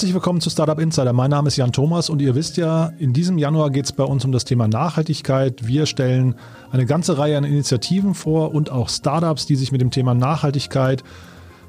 Herzlich willkommen zu Startup Insider. Mein Name ist Jan Thomas und ihr wisst ja, in diesem Januar geht es bei uns um das Thema Nachhaltigkeit. Wir stellen eine ganze Reihe an Initiativen vor und auch Startups, die sich mit dem Thema Nachhaltigkeit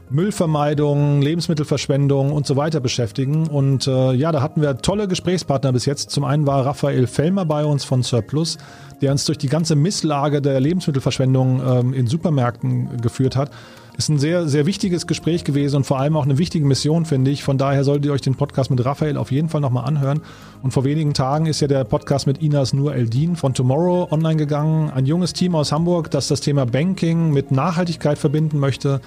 Müllvermeidung, Lebensmittelverschwendung und so weiter beschäftigen. Und äh, ja, da hatten wir tolle Gesprächspartner bis jetzt. Zum einen war Raphael Fellmer bei uns von Surplus, der uns durch die ganze Misslage der Lebensmittelverschwendung ähm, in Supermärkten geführt hat. Ist ein sehr, sehr wichtiges Gespräch gewesen und vor allem auch eine wichtige Mission, finde ich. Von daher solltet ihr euch den Podcast mit Raphael auf jeden Fall nochmal anhören. Und vor wenigen Tagen ist ja der Podcast mit Inas Nur Eldin von Tomorrow online gegangen. Ein junges Team aus Hamburg, das das Thema Banking mit Nachhaltigkeit verbinden möchte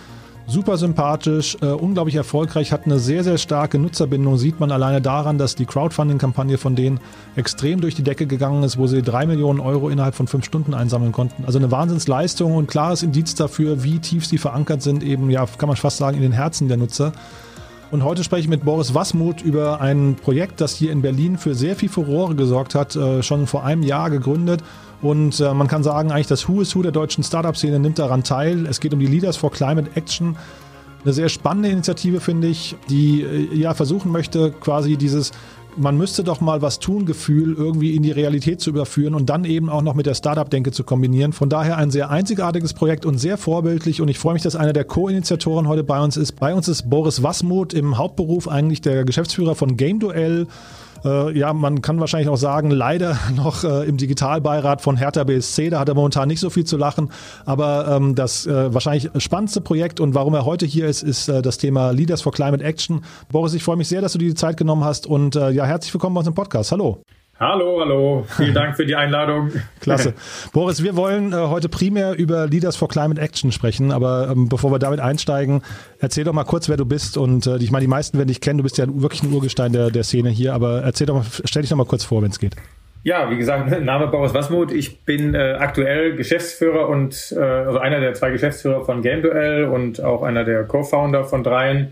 super sympathisch, äh, unglaublich erfolgreich, hat eine sehr, sehr starke Nutzerbindung. Sieht man alleine daran, dass die Crowdfunding-Kampagne von denen extrem durch die Decke gegangen ist, wo sie drei Millionen Euro innerhalb von fünf Stunden einsammeln konnten. Also eine Wahnsinnsleistung und klares Indiz dafür, wie tief sie verankert sind, eben, ja, kann man fast sagen, in den Herzen der Nutzer. Und heute spreche ich mit Boris Wasmuth über ein Projekt, das hier in Berlin für sehr viel Furore gesorgt hat, äh, schon vor einem Jahr gegründet und äh, man kann sagen, eigentlich das Who is Who der deutschen Startup-Szene nimmt daran teil. Es geht um die Leaders for Climate Action. Eine sehr spannende Initiative, finde ich, die äh, ja versuchen möchte, quasi dieses man müsste doch mal was tun Gefühl irgendwie in die Realität zu überführen und dann eben auch noch mit der Startup-Denke zu kombinieren. Von daher ein sehr einzigartiges Projekt und sehr vorbildlich und ich freue mich, dass einer der Co-Initiatoren heute bei uns ist. Bei uns ist Boris Wasmuth im Hauptberuf eigentlich der Geschäftsführer von Game Duell äh, ja, man kann wahrscheinlich auch sagen, leider noch äh, im Digitalbeirat von Hertha BSC. Da hat er momentan nicht so viel zu lachen. Aber ähm, das äh, wahrscheinlich spannendste Projekt und warum er heute hier ist, ist äh, das Thema Leaders for Climate Action. Boris, ich freue mich sehr, dass du dir die Zeit genommen hast und äh, ja, herzlich willkommen bei uns im Podcast. Hallo. Hallo, hallo. Vielen Dank für die Einladung. Klasse. Boris, wir wollen äh, heute primär über Leaders for Climate Action sprechen, aber ähm, bevor wir damit einsteigen, erzähl doch mal kurz, wer du bist und äh, ich meine, die meisten werden dich kennen, du bist ja wirklich ein Urgestein der, der Szene hier, aber erzähl doch mal, stell dich doch mal kurz vor, wenn es geht. Ja, wie gesagt, Name Boris Wasmuth. Ich bin äh, aktuell Geschäftsführer und äh, also einer der zwei Geschäftsführer von GameDuell und auch einer der Co-Founder von dreien.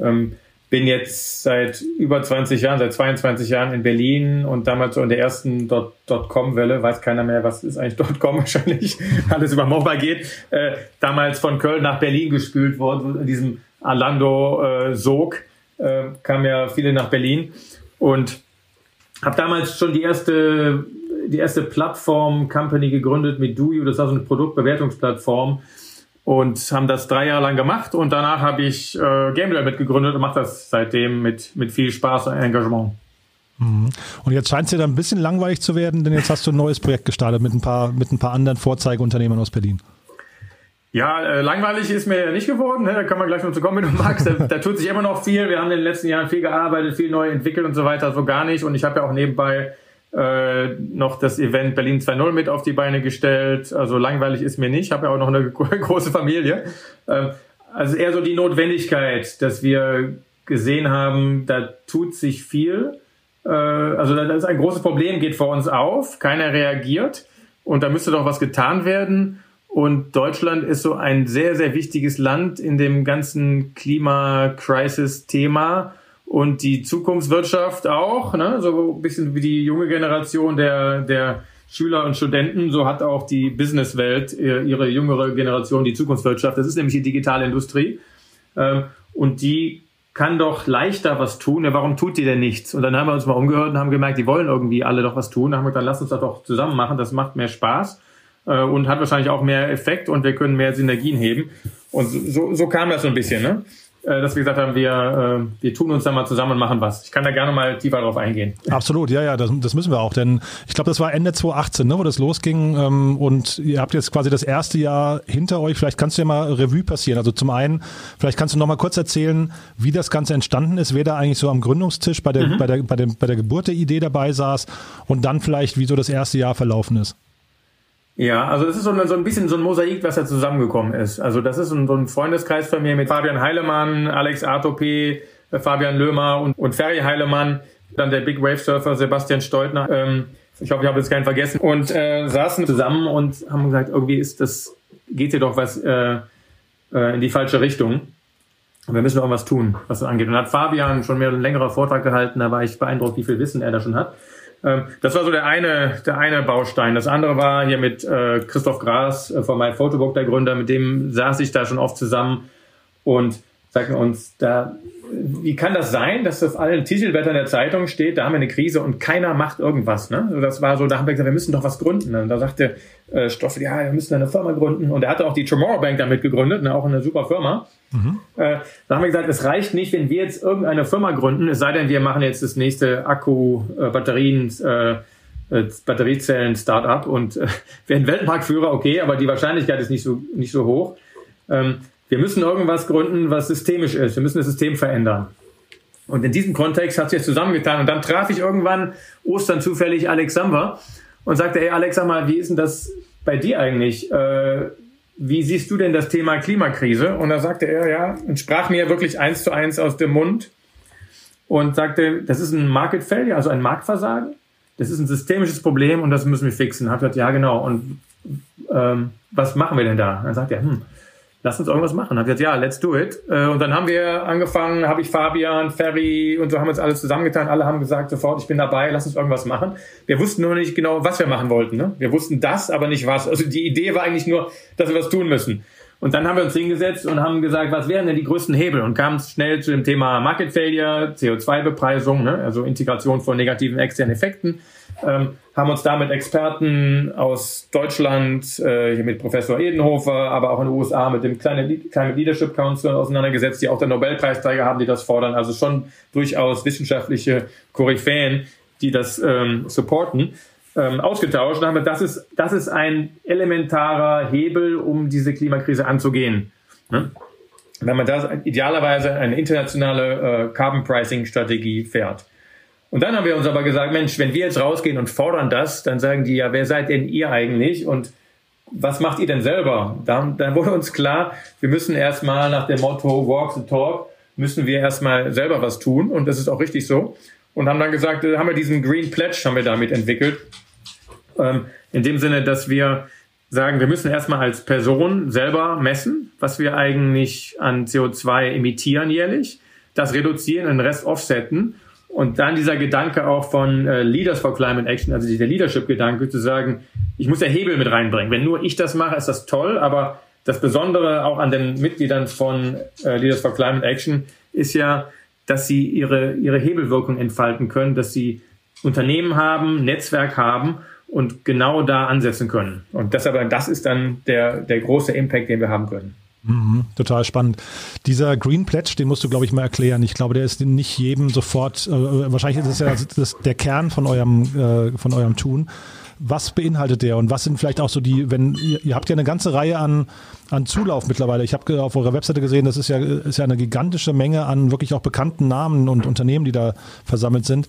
Ähm, bin jetzt seit über 20 Jahren, seit 22 Jahren in Berlin und damals so in der ersten Dotcom-Welle, weiß keiner mehr, was ist eigentlich Dotcom wahrscheinlich, alles über Mobile geht, äh, damals von Köln nach Berlin gespült worden, in diesem Alando-Sog äh, äh, kamen ja viele nach Berlin. Und habe damals schon die erste die erste Plattform-Company gegründet mit DoYou, das war so eine Produktbewertungsplattform, und haben das drei Jahre lang gemacht und danach habe ich äh, GameLab mitgegründet und mache das seitdem mit, mit viel Spaß und Engagement. Mhm. Und jetzt scheint es dir dann ein bisschen langweilig zu werden, denn jetzt hast du ein neues Projekt gestartet mit ein paar, mit ein paar anderen Vorzeigeunternehmern aus Berlin. Ja, äh, langweilig ist mir nicht geworden. Ne? Da kann man gleich noch zu kommen, wenn du magst. Da, da, tut sich immer noch viel. Wir haben in den letzten Jahren viel gearbeitet, viel neu entwickelt und so weiter. So gar nicht. Und ich habe ja auch nebenbei äh, noch das Event Berlin 2.0 mit auf die Beine gestellt. Also langweilig ist mir nicht, habe ja auch noch eine große Familie. Ähm, also eher so die Notwendigkeit, dass wir gesehen haben, da tut sich viel. Äh, also das ist ein großes Problem, geht vor uns auf, keiner reagiert und da müsste doch was getan werden. Und Deutschland ist so ein sehr, sehr wichtiges Land in dem ganzen Klima-Crisis-Thema und die Zukunftswirtschaft auch, ne? so ein bisschen wie die junge Generation der, der Schüler und Studenten, so hat auch die Businesswelt äh, ihre jüngere Generation die Zukunftswirtschaft. Das ist nämlich die digitale Industrie. Ähm, und die kann doch leichter was tun. Ja, warum tut die denn nichts? Und dann haben wir uns mal umgehört und haben gemerkt, die wollen irgendwie alle doch was tun. Dann haben wir gesagt, lass uns das doch zusammen machen. Das macht mehr Spaß äh, und hat wahrscheinlich auch mehr Effekt und wir können mehr Synergien heben. Und so, so kam das so ein bisschen. Ne? Äh, dass wir gesagt haben, wir, äh, wir tun uns da mal zusammen und machen was. Ich kann da gerne mal tiefer drauf eingehen. Absolut, ja, ja, das, das müssen wir auch, denn ich glaube, das war Ende 2018, ne, wo das losging ähm, und ihr habt jetzt quasi das erste Jahr hinter euch. Vielleicht kannst du ja mal Revue passieren. Also zum einen, vielleicht kannst du noch mal kurz erzählen, wie das Ganze entstanden ist, wer da eigentlich so am Gründungstisch bei der, mhm. bei der, bei, der, bei der Geburt der Idee dabei saß und dann vielleicht, wie so das erste Jahr verlaufen ist. Ja, also das ist so ein, so ein bisschen so ein Mosaik, was da zusammengekommen ist. Also das ist so ein, Freundeskreis von mir mit Fabian Heilemann, Alex Artopé, äh, Fabian Löhmer und, und Ferry Heilemann, dann der Big Wave Surfer Sebastian Steutner. Ähm, ich hoffe, ich habe jetzt keinen vergessen. Und äh, saßen zusammen und haben gesagt, irgendwie ist das, geht hier doch was äh, äh, in die falsche Richtung. Und wir müssen irgendwas tun, was das angeht. Und hat Fabian schon mehr einen längeren Vortrag gehalten, da war ich beeindruckt, wie viel Wissen er da schon hat. Ähm, das war so der eine, der eine Baustein. Das andere war hier mit äh, Christoph Gras äh, von My Photobook, der Gründer, mit dem saß ich da schon oft zusammen und sagten uns, da wie kann das sein, dass auf allen Titelblättern der Zeitung steht, da haben wir eine Krise und keiner macht irgendwas. Ne? Also das war so, da haben wir gesagt, wir müssen doch was gründen. Und da sagte äh, Stoffel, ja, wir müssen eine Firma gründen. Und er hatte auch die Tomorrow Bank damit gegründet, ne? auch eine super Firma. Mhm. Äh, da haben wir gesagt, es reicht nicht, wenn wir jetzt irgendeine Firma gründen, es sei denn, wir machen jetzt das nächste Akku, äh, Batterien, äh, äh Batteriezellen-Startup und äh, werden Weltmarktführer, okay, aber die Wahrscheinlichkeit ist nicht so, nicht so hoch. Ähm, wir müssen irgendwas gründen, was systemisch ist. Wir müssen das System verändern. Und in diesem Kontext hat sich das zusammengetan. Und dann traf ich irgendwann Ostern zufällig Alex Samba und sagte, hey Alex, sag mal, wie ist denn das bei dir eigentlich? Äh, wie siehst du denn das Thema Klimakrise? Und da sagte er, ja, und sprach mir wirklich eins zu eins aus dem Mund und sagte, das ist ein Market Failure, also ein Marktversagen. Das ist ein systemisches Problem und das müssen wir fixen. Hab gesagt, ja, genau. Und ähm, was machen wir denn da? Dann sagt er, hm, lass uns irgendwas machen. Hab gesagt, ja, let's do it. Äh, und dann haben wir angefangen, habe ich Fabian, Ferry und so haben wir uns alles zusammengetan. Alle haben gesagt sofort, ich bin dabei, lass uns irgendwas machen. Wir wussten nur nicht genau, was wir machen wollten. Ne? Wir wussten das, aber nicht was. Also die Idee war eigentlich nur, dass wir was tun müssen. Und dann haben wir uns hingesetzt und haben gesagt, was wären denn die größten Hebel? Und kamen schnell zu dem Thema Market Failure, CO2-Bepreisung, ne? also Integration von negativen externen Effekten ähm, haben uns da mit Experten aus Deutschland, äh, hier mit Professor Edenhofer, aber auch in den USA mit dem Climate Leadership Council auseinandergesetzt, die auch der Nobelpreisträger haben, die das fordern. Also schon durchaus wissenschaftliche Koryphäen, die das ähm, supporten. Ähm, ausgetauscht und haben wir, das ist, das ist ein elementarer Hebel, um diese Klimakrise anzugehen. Ne? Wenn man da idealerweise eine internationale äh, Carbon Pricing Strategie fährt. Und dann haben wir uns aber gesagt, Mensch, wenn wir jetzt rausgehen und fordern das, dann sagen die ja, wer seid denn ihr eigentlich und was macht ihr denn selber? Dann, dann wurde uns klar, wir müssen erstmal nach dem Motto Walk the Talk, müssen wir erstmal selber was tun und das ist auch richtig so. Und haben dann gesagt, äh, haben wir diesen Green Pledge haben wir damit entwickelt. Ähm, in dem Sinne, dass wir sagen, wir müssen erstmal als Person selber messen, was wir eigentlich an CO2 emittieren jährlich, das reduzieren, den Rest offsetten und dann dieser Gedanke auch von äh, Leaders for Climate Action, also dieser Leadership-Gedanke, zu sagen, ich muss ja Hebel mit reinbringen. Wenn nur ich das mache, ist das toll, aber das Besondere auch an den Mitgliedern von äh, Leaders for Climate Action ist ja, dass sie ihre, ihre Hebelwirkung entfalten können, dass sie Unternehmen haben, Netzwerk haben und genau da ansetzen können. Und aber, das ist dann der, der große Impact, den wir haben können. Mhm, total spannend. Dieser Green Pledge, den musst du, glaube ich, mal erklären. Ich glaube, der ist nicht jedem sofort, äh, wahrscheinlich ist es ja das, der Kern von eurem, äh, von eurem Tun. Was beinhaltet der und was sind vielleicht auch so die, wenn ihr, ihr habt ja eine ganze Reihe an, an Zulauf mittlerweile. Ich habe auf eurer Webseite gesehen, das ist ja, ist ja eine gigantische Menge an wirklich auch bekannten Namen und Unternehmen, die da versammelt sind.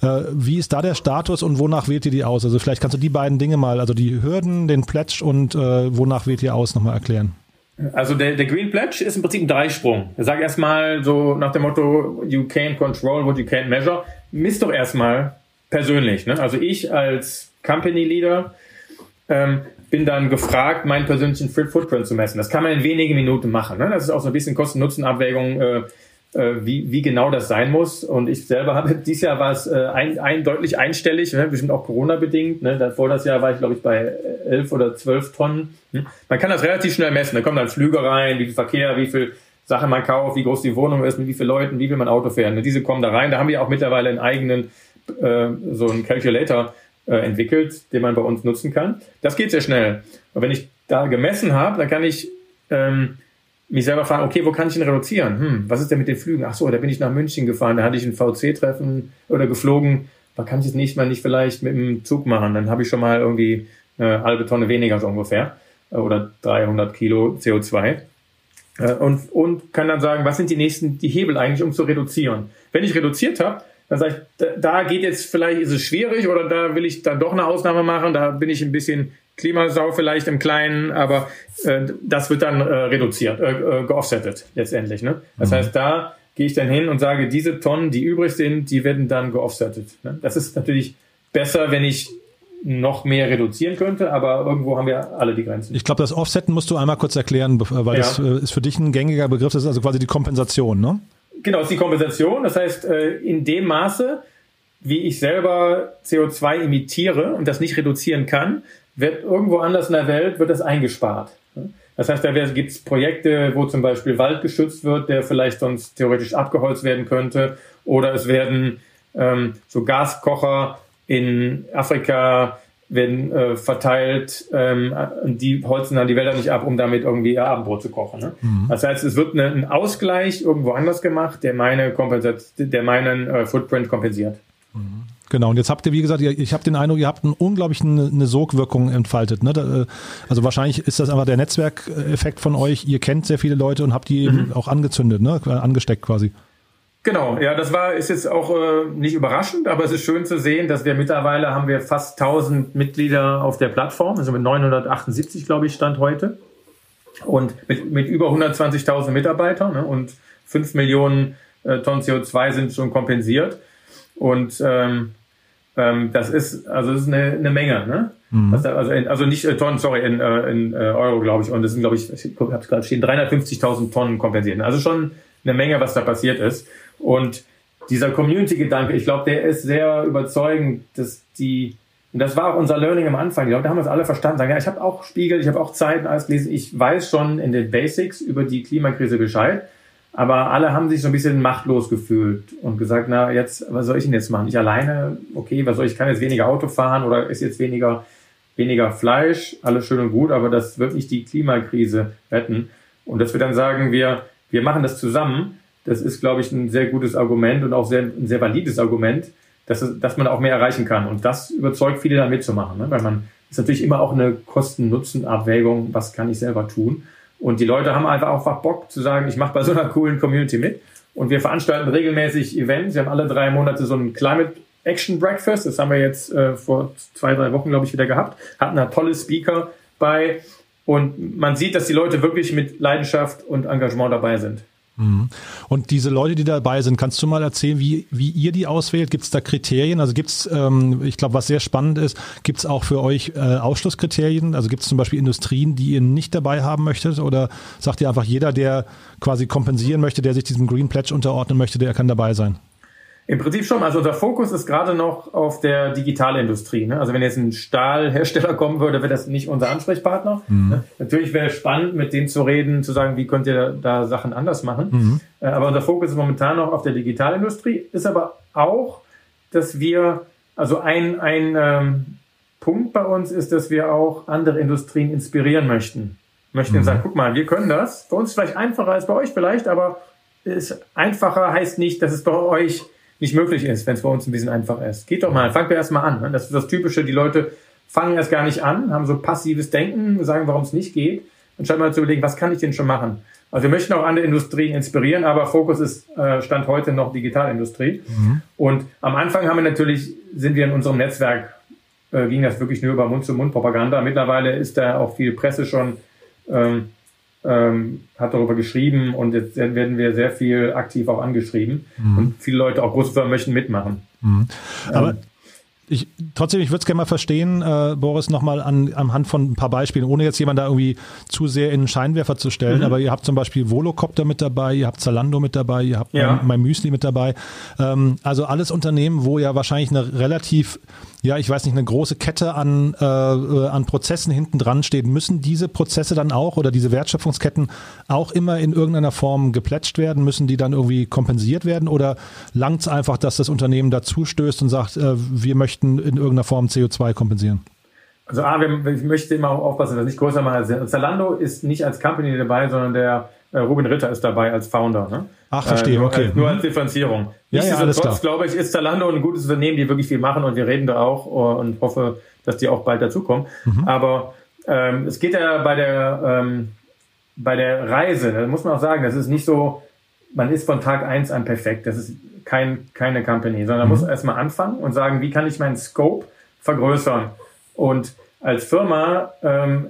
Äh, wie ist da der Status und wonach wählt ihr die aus? Also vielleicht kannst du die beiden Dinge mal, also die Hürden, den Pledge und äh, wonach wählt ihr aus, nochmal erklären. Also der, der Green Pledge ist im Prinzip ein Dreisprung. Er sagt erstmal so nach dem Motto, you can't control what you can't measure. Misst doch erstmal persönlich. Ne? Also ich als Company Leader ähm, bin dann gefragt, meinen persönlichen Footprint zu messen. Das kann man in wenigen Minuten machen. Ne? Das ist auch so ein bisschen Kosten-Nutzen-Abwägung. Äh, wie, wie genau das sein muss. Und ich selber habe, dieses Jahr war es äh, ein, ein, deutlich einstellig, ne, bestimmt auch Corona-bedingt. Ne. Davor das Jahr war ich, glaube ich, bei elf oder zwölf Tonnen. Hm. Man kann das relativ schnell messen. Da kommen dann Flüge rein, wie viel Verkehr, wie viel Sachen man kauft, wie groß die Wohnung ist, mit wie vielen Leuten, wie viel man Auto fährt. Ne. Diese kommen da rein. Da haben wir auch mittlerweile einen eigenen, äh, so einen Calculator äh, entwickelt, den man bei uns nutzen kann. Das geht sehr schnell. Und wenn ich da gemessen habe, dann kann ich ähm, mich selber fragen, okay, wo kann ich ihn reduzieren? Hm, was ist denn mit den Flügen? Ach so, da bin ich nach München gefahren, da hatte ich ein VC-Treffen oder geflogen. Da kann ich es nicht mal nicht vielleicht mit dem Zug machen. Dann habe ich schon mal irgendwie eine halbe Tonne weniger so ungefähr äh, oder 300 Kilo CO2 äh, und, und kann dann sagen, was sind die nächsten, die Hebel eigentlich, um zu reduzieren. Wenn ich reduziert habe, dann sage ich, da geht jetzt vielleicht, ist es schwierig oder da will ich dann doch eine Ausnahme machen, da bin ich ein bisschen Klimasau vielleicht im Kleinen, aber äh, das wird dann äh, reduziert, äh, äh, geoffsettet letztendlich. Ne? Das mhm. heißt, da gehe ich dann hin und sage, diese Tonnen, die übrig sind, die werden dann geoffsettet. Ne? Das ist natürlich besser, wenn ich noch mehr reduzieren könnte, aber irgendwo haben wir alle die Grenzen. Ich glaube, das Offsetten musst du einmal kurz erklären, weil ja. das äh, ist für dich ein gängiger Begriff, das ist also quasi die Kompensation, ne? Genau, das ist die Kompensation. Das heißt, äh, in dem Maße, wie ich selber CO2 emittiere und das nicht reduzieren kann, wird irgendwo anders in der Welt wird das eingespart. Das heißt, da gibt es Projekte, wo zum Beispiel Wald geschützt wird, der vielleicht sonst theoretisch abgeholzt werden könnte. Oder es werden ähm, so Gaskocher in Afrika werden äh, verteilt, ähm, die holzen dann die Wälder nicht ab, um damit irgendwie ihr Abendbrot zu kochen. Ne? Mhm. Das heißt, es wird eine, ein Ausgleich irgendwo anders gemacht, der meine Kompensat der meinen äh, Footprint kompensiert. Genau, und jetzt habt ihr, wie gesagt, ich habe den Eindruck, ihr habt einen unglaublichen eine Sogwirkung entfaltet. Ne? Äh, also wahrscheinlich ist das einfach der Netzwerkeffekt von euch. Ihr kennt sehr viele Leute und habt die mhm. eben auch angezündet, ne? angesteckt quasi. Genau, ja, das war ist jetzt auch äh, nicht überraschend, aber es ist schön zu sehen, dass wir mittlerweile haben wir fast 1000 Mitglieder auf der Plattform, also mit 978 glaube ich stand heute und mit, mit über 120.000 Mitarbeitern ne, und 5 Millionen äh, Tonnen CO2 sind schon kompensiert und ähm, ähm, das ist also das ist eine, eine Menge, ne? Mhm. Da, also, in, also nicht äh, Tonnen, sorry, in, äh, in äh, Euro glaube ich und das sind glaube ich, ich habe es gerade stehen, 350.000 Tonnen kompensiert. Also schon eine Menge, was da passiert ist. Und dieser Community-Gedanke, ich glaube, der ist sehr überzeugend, dass die, und das war auch unser Learning am Anfang, ich glaube, da haben wir es alle verstanden, sagen, ja, ich habe auch Spiegel, ich habe auch Zeiten alles gelesen, ich weiß schon in den Basics über die Klimakrise Bescheid, aber alle haben sich so ein bisschen machtlos gefühlt und gesagt, na, jetzt, was soll ich denn jetzt machen? Ich alleine, okay, was soll ich, ich kann jetzt weniger Auto fahren oder ist jetzt weniger, weniger Fleisch, alles schön und gut, aber das wird nicht die Klimakrise retten. Und dass wir dann sagen, wir, wir machen das zusammen, das ist, glaube ich, ein sehr gutes Argument und auch sehr, ein sehr valides Argument, dass, dass man auch mehr erreichen kann. Und das überzeugt viele da mitzumachen, ne? weil man ist natürlich immer auch eine Kosten-Nutzen-Abwägung, was kann ich selber tun. Und die Leute haben einfach auch Bock zu sagen, ich mache bei so einer coolen Community mit. Und wir veranstalten regelmäßig Events. Wir haben alle drei Monate so ein Climate Action Breakfast. Das haben wir jetzt äh, vor zwei, drei Wochen, glaube ich, wieder gehabt. Hatten da tolle Speaker bei. Und man sieht, dass die Leute wirklich mit Leidenschaft und Engagement dabei sind. Mhm. Und diese Leute, die dabei sind, kannst du mal erzählen, wie, wie ihr die auswählt? Gibt es da Kriterien? Also gibt es, ähm, ich glaube, was sehr spannend ist, gibt es auch für euch äh, Ausschlusskriterien? Also gibt es zum Beispiel Industrien, die ihr nicht dabei haben möchtet? Oder sagt ihr einfach, jeder, der quasi kompensieren möchte, der sich diesem Green Pledge unterordnen möchte, der kann dabei sein? Im Prinzip schon. Also unser Fokus ist gerade noch auf der Digitalindustrie. Ne? Also wenn jetzt ein Stahlhersteller kommen würde, wäre das nicht unser Ansprechpartner. Mhm. Ne? Natürlich wäre es spannend, mit denen zu reden, zu sagen, wie könnt ihr da Sachen anders machen. Mhm. Äh, aber unser Fokus ist momentan noch auf der Digitalindustrie. Ist aber auch, dass wir, also ein, ein ähm, Punkt bei uns ist, dass wir auch andere Industrien inspirieren möchten. Möchten mhm. sagen, guck mal, wir können das. Für uns vielleicht einfacher als bei euch vielleicht, aber ist einfacher heißt nicht, dass es bei euch nicht möglich ist, wenn es bei uns ein bisschen einfach ist. Geht doch mal, fangt wir erst mal an. Ne? Das ist das Typische, die Leute fangen erst gar nicht an, haben so passives Denken, sagen, warum es nicht geht, anstatt mal zu überlegen, was kann ich denn schon machen? Also wir möchten auch andere Industrien inspirieren, aber Fokus ist äh, Stand heute noch Digitalindustrie. Mhm. Und am Anfang haben wir natürlich, sind wir in unserem Netzwerk, äh, ging das wirklich nur über Mund-zu-Mund-Propaganda. Mittlerweile ist da auch viel Presse schon ähm, ähm, hat darüber geschrieben und jetzt werden wir sehr viel aktiv auch angeschrieben. Mhm. Und viele Leute, auch große Firmen, möchten mitmachen. Mhm. Aber ähm, ich, trotzdem, ich würde es gerne mal verstehen, äh, Boris, nochmal an, anhand von ein paar Beispielen, ohne jetzt jemand da irgendwie zu sehr in den Scheinwerfer zu stellen. Mhm. Aber ihr habt zum Beispiel Volocopter mit dabei, ihr habt Zalando mit dabei, ihr habt ja. mein, mein Müsli mit dabei. Ähm, also alles Unternehmen, wo ja wahrscheinlich eine relativ ja, ich weiß nicht, eine große Kette an, äh, an Prozessen hinten dran steht, müssen diese Prozesse dann auch oder diese Wertschöpfungsketten auch immer in irgendeiner Form geplätscht werden? Müssen die dann irgendwie kompensiert werden oder langt es einfach, dass das Unternehmen dazu stößt und sagt, äh, wir möchten in irgendeiner Form CO2 kompensieren? Also A, ich möchte immer aufpassen, dass ich nicht größer mache. Zalando ist nicht als Company dabei, sondern der äh, Ruben Ritter ist dabei als Founder. Ne? Ach, verstehe, äh, nur okay. Als, nur als Differenzierung. Ja, ja, alles klar. glaube ich, ist Zalando ein gutes Unternehmen, die wirklich viel machen und wir reden da auch uh, und hoffe, dass die auch bald dazukommen. Mhm. Aber ähm, es geht ja bei der, ähm, bei der Reise, da muss man auch sagen, das ist nicht so, man ist von Tag eins an perfekt. Das ist kein, keine Company, sondern man mhm. muss erstmal anfangen und sagen, wie kann ich meinen Scope vergrößern? Und als Firma ähm,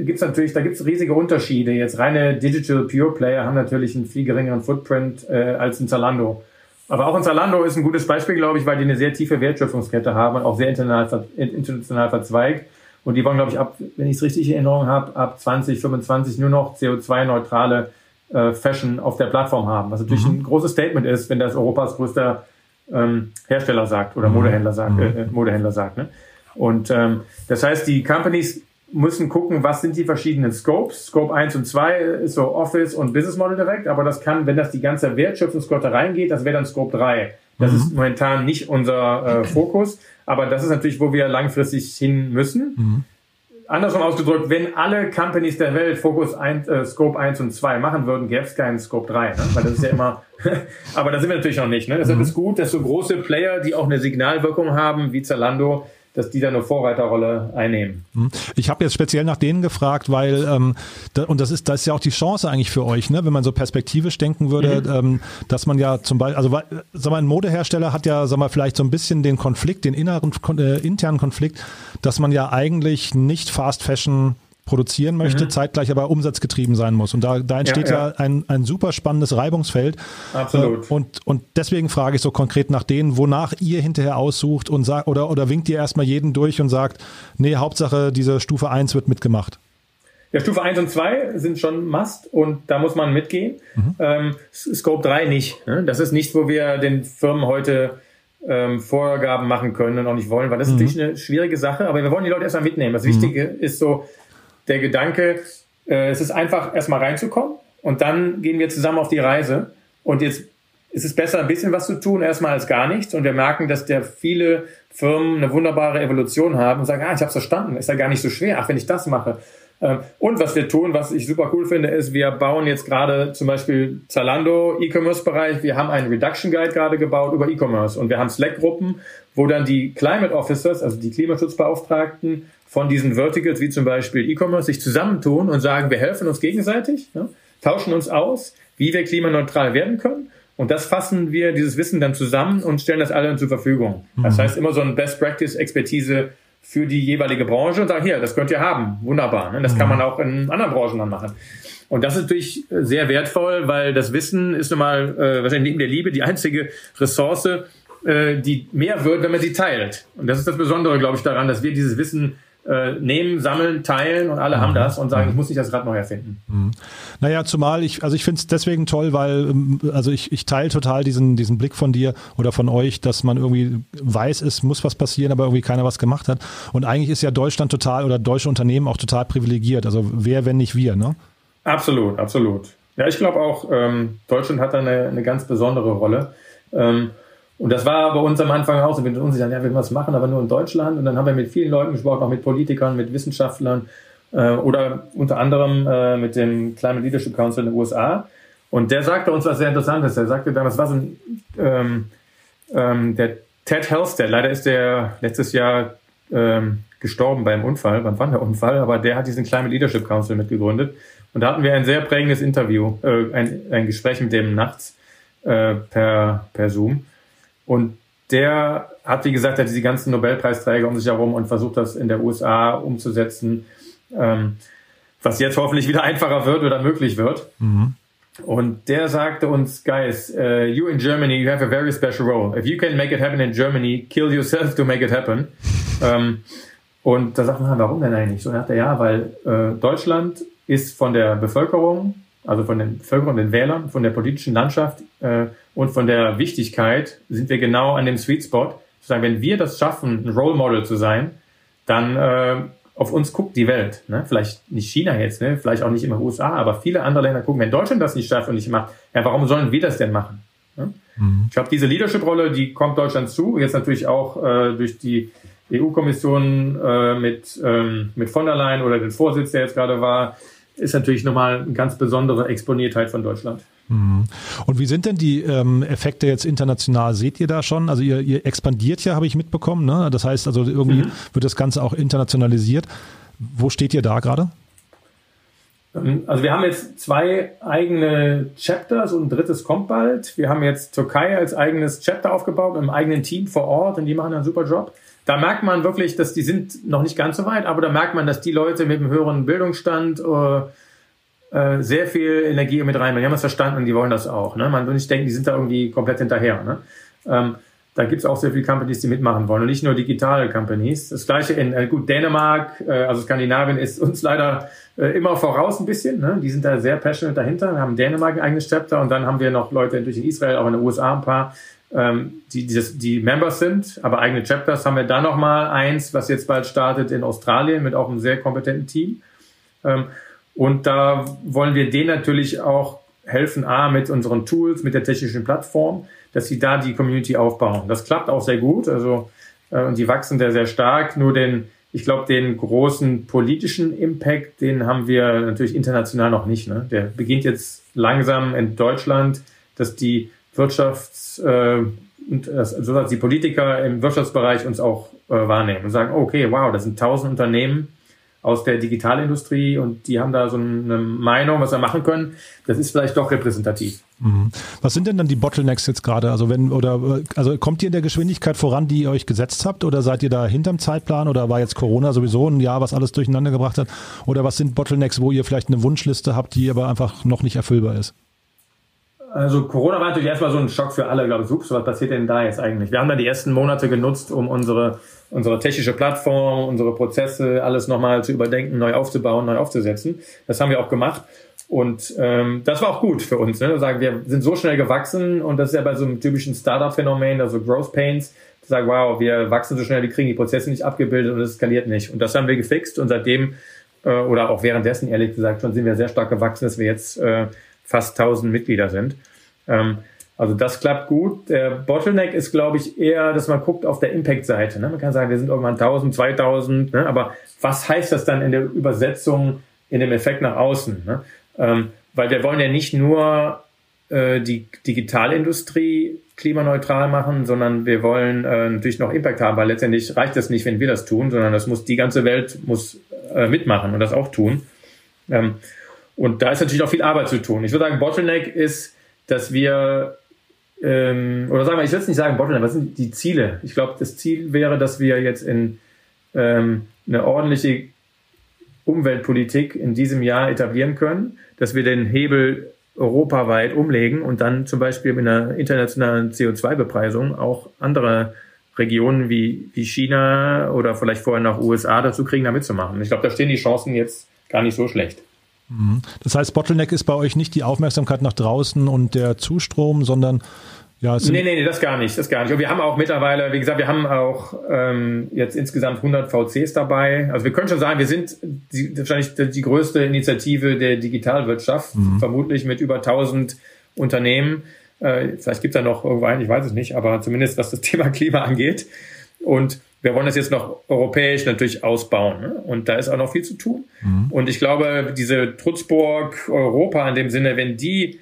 gibt's natürlich, da gibt's riesige Unterschiede. Jetzt reine Digital Pure Player haben natürlich einen viel geringeren Footprint äh, als ein Zalando. Aber auch ein Zalando ist ein gutes Beispiel, glaube ich, weil die eine sehr tiefe Wertschöpfungskette haben und auch sehr international, international verzweigt. Und die wollen, glaube ich, ab, wenn ich es richtig in Erinnerung habe, ab 2025 nur noch CO2-neutrale äh, Fashion auf der Plattform haben. Was natürlich mhm. ein großes Statement ist, wenn das Europas größter ähm, Hersteller sagt oder mhm. Modehändler sagt, mhm. äh, Modehändler sagt. Ne? Und ähm, das heißt, die Companies müssen gucken, was sind die verschiedenen Scopes. Scope 1 und 2 ist so Office und Business Model direkt, aber das kann, wenn das die ganze Wertschöpfungskette reingeht, das wäre dann Scope 3. Das mhm. ist momentan nicht unser äh, Fokus, aber das ist natürlich, wo wir langfristig hin müssen. Mhm. Andersrum ausgedrückt, wenn alle Companies der Welt Fokus 1, äh, Scope 1 und 2 machen würden, gäbe es keinen Scope 3. Ne? Weil das ist ja immer, aber da sind wir natürlich noch nicht. Ne? Deshalb mhm. ist gut, dass so große Player, die auch eine Signalwirkung haben, wie Zalando, dass die da eine Vorreiterrolle einnehmen. Hm. Ich habe jetzt speziell nach denen gefragt, weil ähm, da, und das ist das ist ja auch die Chance eigentlich für euch, ne, wenn man so perspektivisch denken würde, mhm. ähm, dass man ja zum Beispiel, also sag mal, ein Modehersteller hat ja, sag mal, vielleicht so ein bisschen den Konflikt, den inneren äh, internen Konflikt, dass man ja eigentlich nicht Fast Fashion produzieren möchte, mhm. zeitgleich aber umsatzgetrieben sein muss. Und da, da entsteht ja, ja. ein, ein super spannendes Reibungsfeld. Absolut. Und, und deswegen frage ich so konkret nach denen, wonach ihr hinterher aussucht und sagt, oder, oder winkt ihr erstmal jeden durch und sagt, nee, Hauptsache diese Stufe 1 wird mitgemacht. Ja, Stufe 1 und 2 sind schon Must und da muss man mitgehen. Mhm. Ähm, Scope 3 nicht. Ne? Das ist nicht, wo wir den Firmen heute ähm, Vorgaben machen können und auch nicht wollen, weil das ist mhm. natürlich eine schwierige Sache, aber wir wollen die Leute erstmal mitnehmen. Das mhm. Wichtige ist so, der Gedanke, äh, es ist einfach erstmal reinzukommen und dann gehen wir zusammen auf die Reise. Und jetzt ist es besser, ein bisschen was zu tun, erstmal als gar nichts. Und wir merken, dass der viele Firmen eine wunderbare Evolution haben und sagen, ah, ich habe verstanden, ist ja gar nicht so schwer, ach, wenn ich das mache. Ähm, und was wir tun, was ich super cool finde, ist, wir bauen jetzt gerade zum Beispiel Zalando E-Commerce-Bereich. Wir haben einen Reduction Guide gerade gebaut über E-Commerce und wir haben Slack-Gruppen, wo dann die Climate Officers, also die Klimaschutzbeauftragten, von diesen Verticals, wie zum Beispiel E-Commerce, sich zusammentun und sagen, wir helfen uns gegenseitig, ja, tauschen uns aus, wie wir klimaneutral werden können. Und das fassen wir, dieses Wissen dann zusammen und stellen das allen zur Verfügung. Mhm. Das heißt, immer so ein Best Practice Expertise für die jeweilige Branche und sagen, hier, das könnt ihr haben. Wunderbar. Ne? Das mhm. kann man auch in anderen Branchen dann machen. Und das ist natürlich sehr wertvoll, weil das Wissen ist nun mal äh, wahrscheinlich neben der Liebe die einzige Ressource, äh, die mehr wird, wenn man sie teilt. Und das ist das Besondere, glaube ich, daran, dass wir dieses Wissen äh, nehmen, sammeln, teilen und alle mhm. haben das und sagen, mhm. ich muss nicht das Rad neu erfinden. Mhm. Naja, zumal ich, also ich finde es deswegen toll, weil, ähm, also ich, ich teile total diesen, diesen Blick von dir oder von euch, dass man irgendwie weiß, es muss was passieren, aber irgendwie keiner was gemacht hat. Und eigentlich ist ja Deutschland total oder deutsche Unternehmen auch total privilegiert. Also wer, wenn nicht wir, ne? Absolut, absolut. Ja, ich glaube auch, ähm, Deutschland hat da eine, eine ganz besondere Rolle. Ähm, und das war bei uns am Anfang auch so, wir sind unsicher, ja, wir was machen, aber nur in Deutschland. Und dann haben wir mit vielen Leuten gesprochen, auch mit Politikern, mit Wissenschaftlern äh, oder unter anderem äh, mit dem Climate Leadership Council in den USA. Und der sagte uns was sehr Interessantes. Er sagte damals, was ein, ähm, ähm, der Ted Halstead, leider ist der letztes Jahr ähm, gestorben beim Unfall, beim Wanderunfall, aber der hat diesen Climate Leadership Council mitgegründet. Und da hatten wir ein sehr prägendes Interview, äh, ein, ein Gespräch mit dem nachts äh, per, per Zoom. Und der hat, wie gesagt, hat diese ganzen Nobelpreisträger um sich herum und versucht das in der USA umzusetzen, ähm, was jetzt hoffentlich wieder einfacher wird oder möglich wird. Mhm. Und der sagte uns, guys, uh, you in Germany, you have a very special role. If you can make it happen in Germany, kill yourself to make it happen. ähm, und da sagt man, warum denn eigentlich? So sagt er, ja, weil äh, Deutschland ist von der Bevölkerung also von den Bevölkerung, den Wählern, von der politischen Landschaft äh, und von der Wichtigkeit sind wir genau an dem Sweet Spot. Sagen, wenn wir das schaffen, ein Role Model zu sein, dann äh, auf uns guckt die Welt. Ne? Vielleicht nicht China jetzt, ne? vielleicht auch nicht immer USA, aber viele andere Länder gucken, wenn Deutschland das nicht schafft und nicht macht, ja, warum sollen wir das denn machen? Ne? Mhm. Ich glaube, diese Leadership-Rolle, die kommt Deutschland zu, jetzt natürlich auch äh, durch die EU-Kommission äh, mit, ähm, mit von der Leyen oder den Vorsitz, der jetzt gerade war, ist natürlich nochmal eine ganz besondere Exponiertheit von Deutschland. Mhm. Und wie sind denn die ähm, Effekte jetzt international? Seht ihr da schon? Also ihr, ihr expandiert ja, habe ich mitbekommen. Ne? Das heißt also irgendwie mhm. wird das Ganze auch internationalisiert. Wo steht ihr da gerade? Ähm, also wir haben jetzt zwei eigene Chapters und ein drittes kommt bald. Wir haben jetzt Türkei als eigenes Chapter aufgebaut, mit einem eigenen Team vor Ort und die machen einen super Job da merkt man wirklich, dass die sind noch nicht ganz so weit, aber da merkt man, dass die Leute mit einem höheren Bildungsstand äh, äh, sehr viel Energie mit reinbringen. Die haben das verstanden und die wollen das auch. Ne? Man will nicht denken, die sind da irgendwie komplett hinterher. Ne? Ähm, da gibt es auch sehr viele Companies, die mitmachen wollen und nicht nur digitale Companies. Das gleiche in äh, gut Dänemark, äh, also Skandinavien ist uns leider äh, immer voraus ein bisschen. Ne? Die sind da sehr passionate dahinter. Wir haben Dänemark ein eigenes Chapter und dann haben wir noch Leute durch Israel, auch in den USA ein paar, ähm, die, die, die Members sind, aber eigene Chapters haben wir dann nochmal eins, was jetzt bald startet in Australien mit auch einem sehr kompetenten Team. Ähm, und da wollen wir denen natürlich auch helfen, A, mit unseren Tools, mit der technischen Plattform, dass sie da die Community aufbauen. Das klappt auch sehr gut. Also, äh, und die wachsen sehr, sehr stark. Nur den, ich glaube, den großen politischen Impact, den haben wir natürlich international noch nicht. Ne? Der beginnt jetzt langsam in Deutschland, dass die Wirtschafts- äh, und also dass die Politiker im Wirtschaftsbereich uns auch äh, wahrnehmen und sagen, okay, wow, das sind tausend Unternehmen, aus der Digitalindustrie und die haben da so eine Meinung, was wir machen können. Das ist vielleicht doch repräsentativ. Mhm. Was sind denn dann die Bottlenecks jetzt gerade? Also wenn oder also kommt ihr in der Geschwindigkeit voran, die ihr euch gesetzt habt, oder seid ihr da hinterm Zeitplan oder war jetzt Corona sowieso ein Jahr, was alles durcheinander gebracht hat? Oder was sind Bottlenecks, wo ihr vielleicht eine Wunschliste habt, die aber einfach noch nicht erfüllbar ist? Also Corona war natürlich erstmal so ein Schock für alle, glaube ich. Ups, was passiert denn da jetzt eigentlich? Wir haben dann die ersten Monate genutzt, um unsere, unsere technische Plattform, unsere Prozesse, alles nochmal zu überdenken, neu aufzubauen, neu aufzusetzen. Das haben wir auch gemacht. Und ähm, das war auch gut für uns. Ne? Wir sagen, wir sind so schnell gewachsen und das ist ja bei so einem typischen Startup-Phänomen, also Growth Pains, zu sagen, wow, wir wachsen so schnell, wir kriegen die Prozesse nicht abgebildet und es skaliert nicht. Und das haben wir gefixt und seitdem, äh, oder auch währenddessen, ehrlich gesagt, schon sind wir sehr stark gewachsen, dass wir jetzt äh, fast 1000 Mitglieder sind. Ähm, also das klappt gut. Der Bottleneck ist, glaube ich, eher, dass man guckt auf der Impact-Seite. Ne? Man kann sagen, wir sind irgendwann 1000, 2000, ne? aber was heißt das dann in der Übersetzung in dem Effekt nach außen? Ne? Ähm, weil wir wollen ja nicht nur äh, die Digitalindustrie klimaneutral machen, sondern wir wollen äh, natürlich noch Impact haben, weil letztendlich reicht das nicht, wenn wir das tun, sondern das muss die ganze Welt muss äh, mitmachen und das auch tun. Ähm, und da ist natürlich noch viel Arbeit zu tun. Ich würde sagen, Bottleneck ist, dass wir, ähm, oder sagen wir, ich würde es nicht sagen Bottleneck, was sind die Ziele? Ich glaube, das Ziel wäre, dass wir jetzt in ähm, eine ordentliche Umweltpolitik in diesem Jahr etablieren können, dass wir den Hebel europaweit umlegen und dann zum Beispiel mit einer internationalen CO2-Bepreisung auch andere Regionen wie, wie China oder vielleicht vorher nach USA dazu kriegen, da mitzumachen. Ich glaube, da stehen die Chancen jetzt gar nicht so schlecht. Mhm. Das heißt, Bottleneck ist bei euch nicht die Aufmerksamkeit nach draußen und der Zustrom, sondern ja, nee, nee, nee, das gar nicht, das gar nicht. Und wir haben auch mittlerweile, wie gesagt, wir haben auch ähm, jetzt insgesamt 100 VCs dabei. Also wir können schon sagen, wir sind die, wahrscheinlich die größte Initiative der Digitalwirtschaft, mhm. vermutlich mit über 1000 Unternehmen. Äh, vielleicht gibt es da noch irgendwo einen, ich weiß es nicht, aber zumindest was das Thema Klima angeht. Und wir wollen das jetzt noch europäisch natürlich ausbauen. Ne? Und da ist auch noch viel zu tun. Mhm. Und ich glaube, diese Trutzburg Europa in dem Sinne, wenn die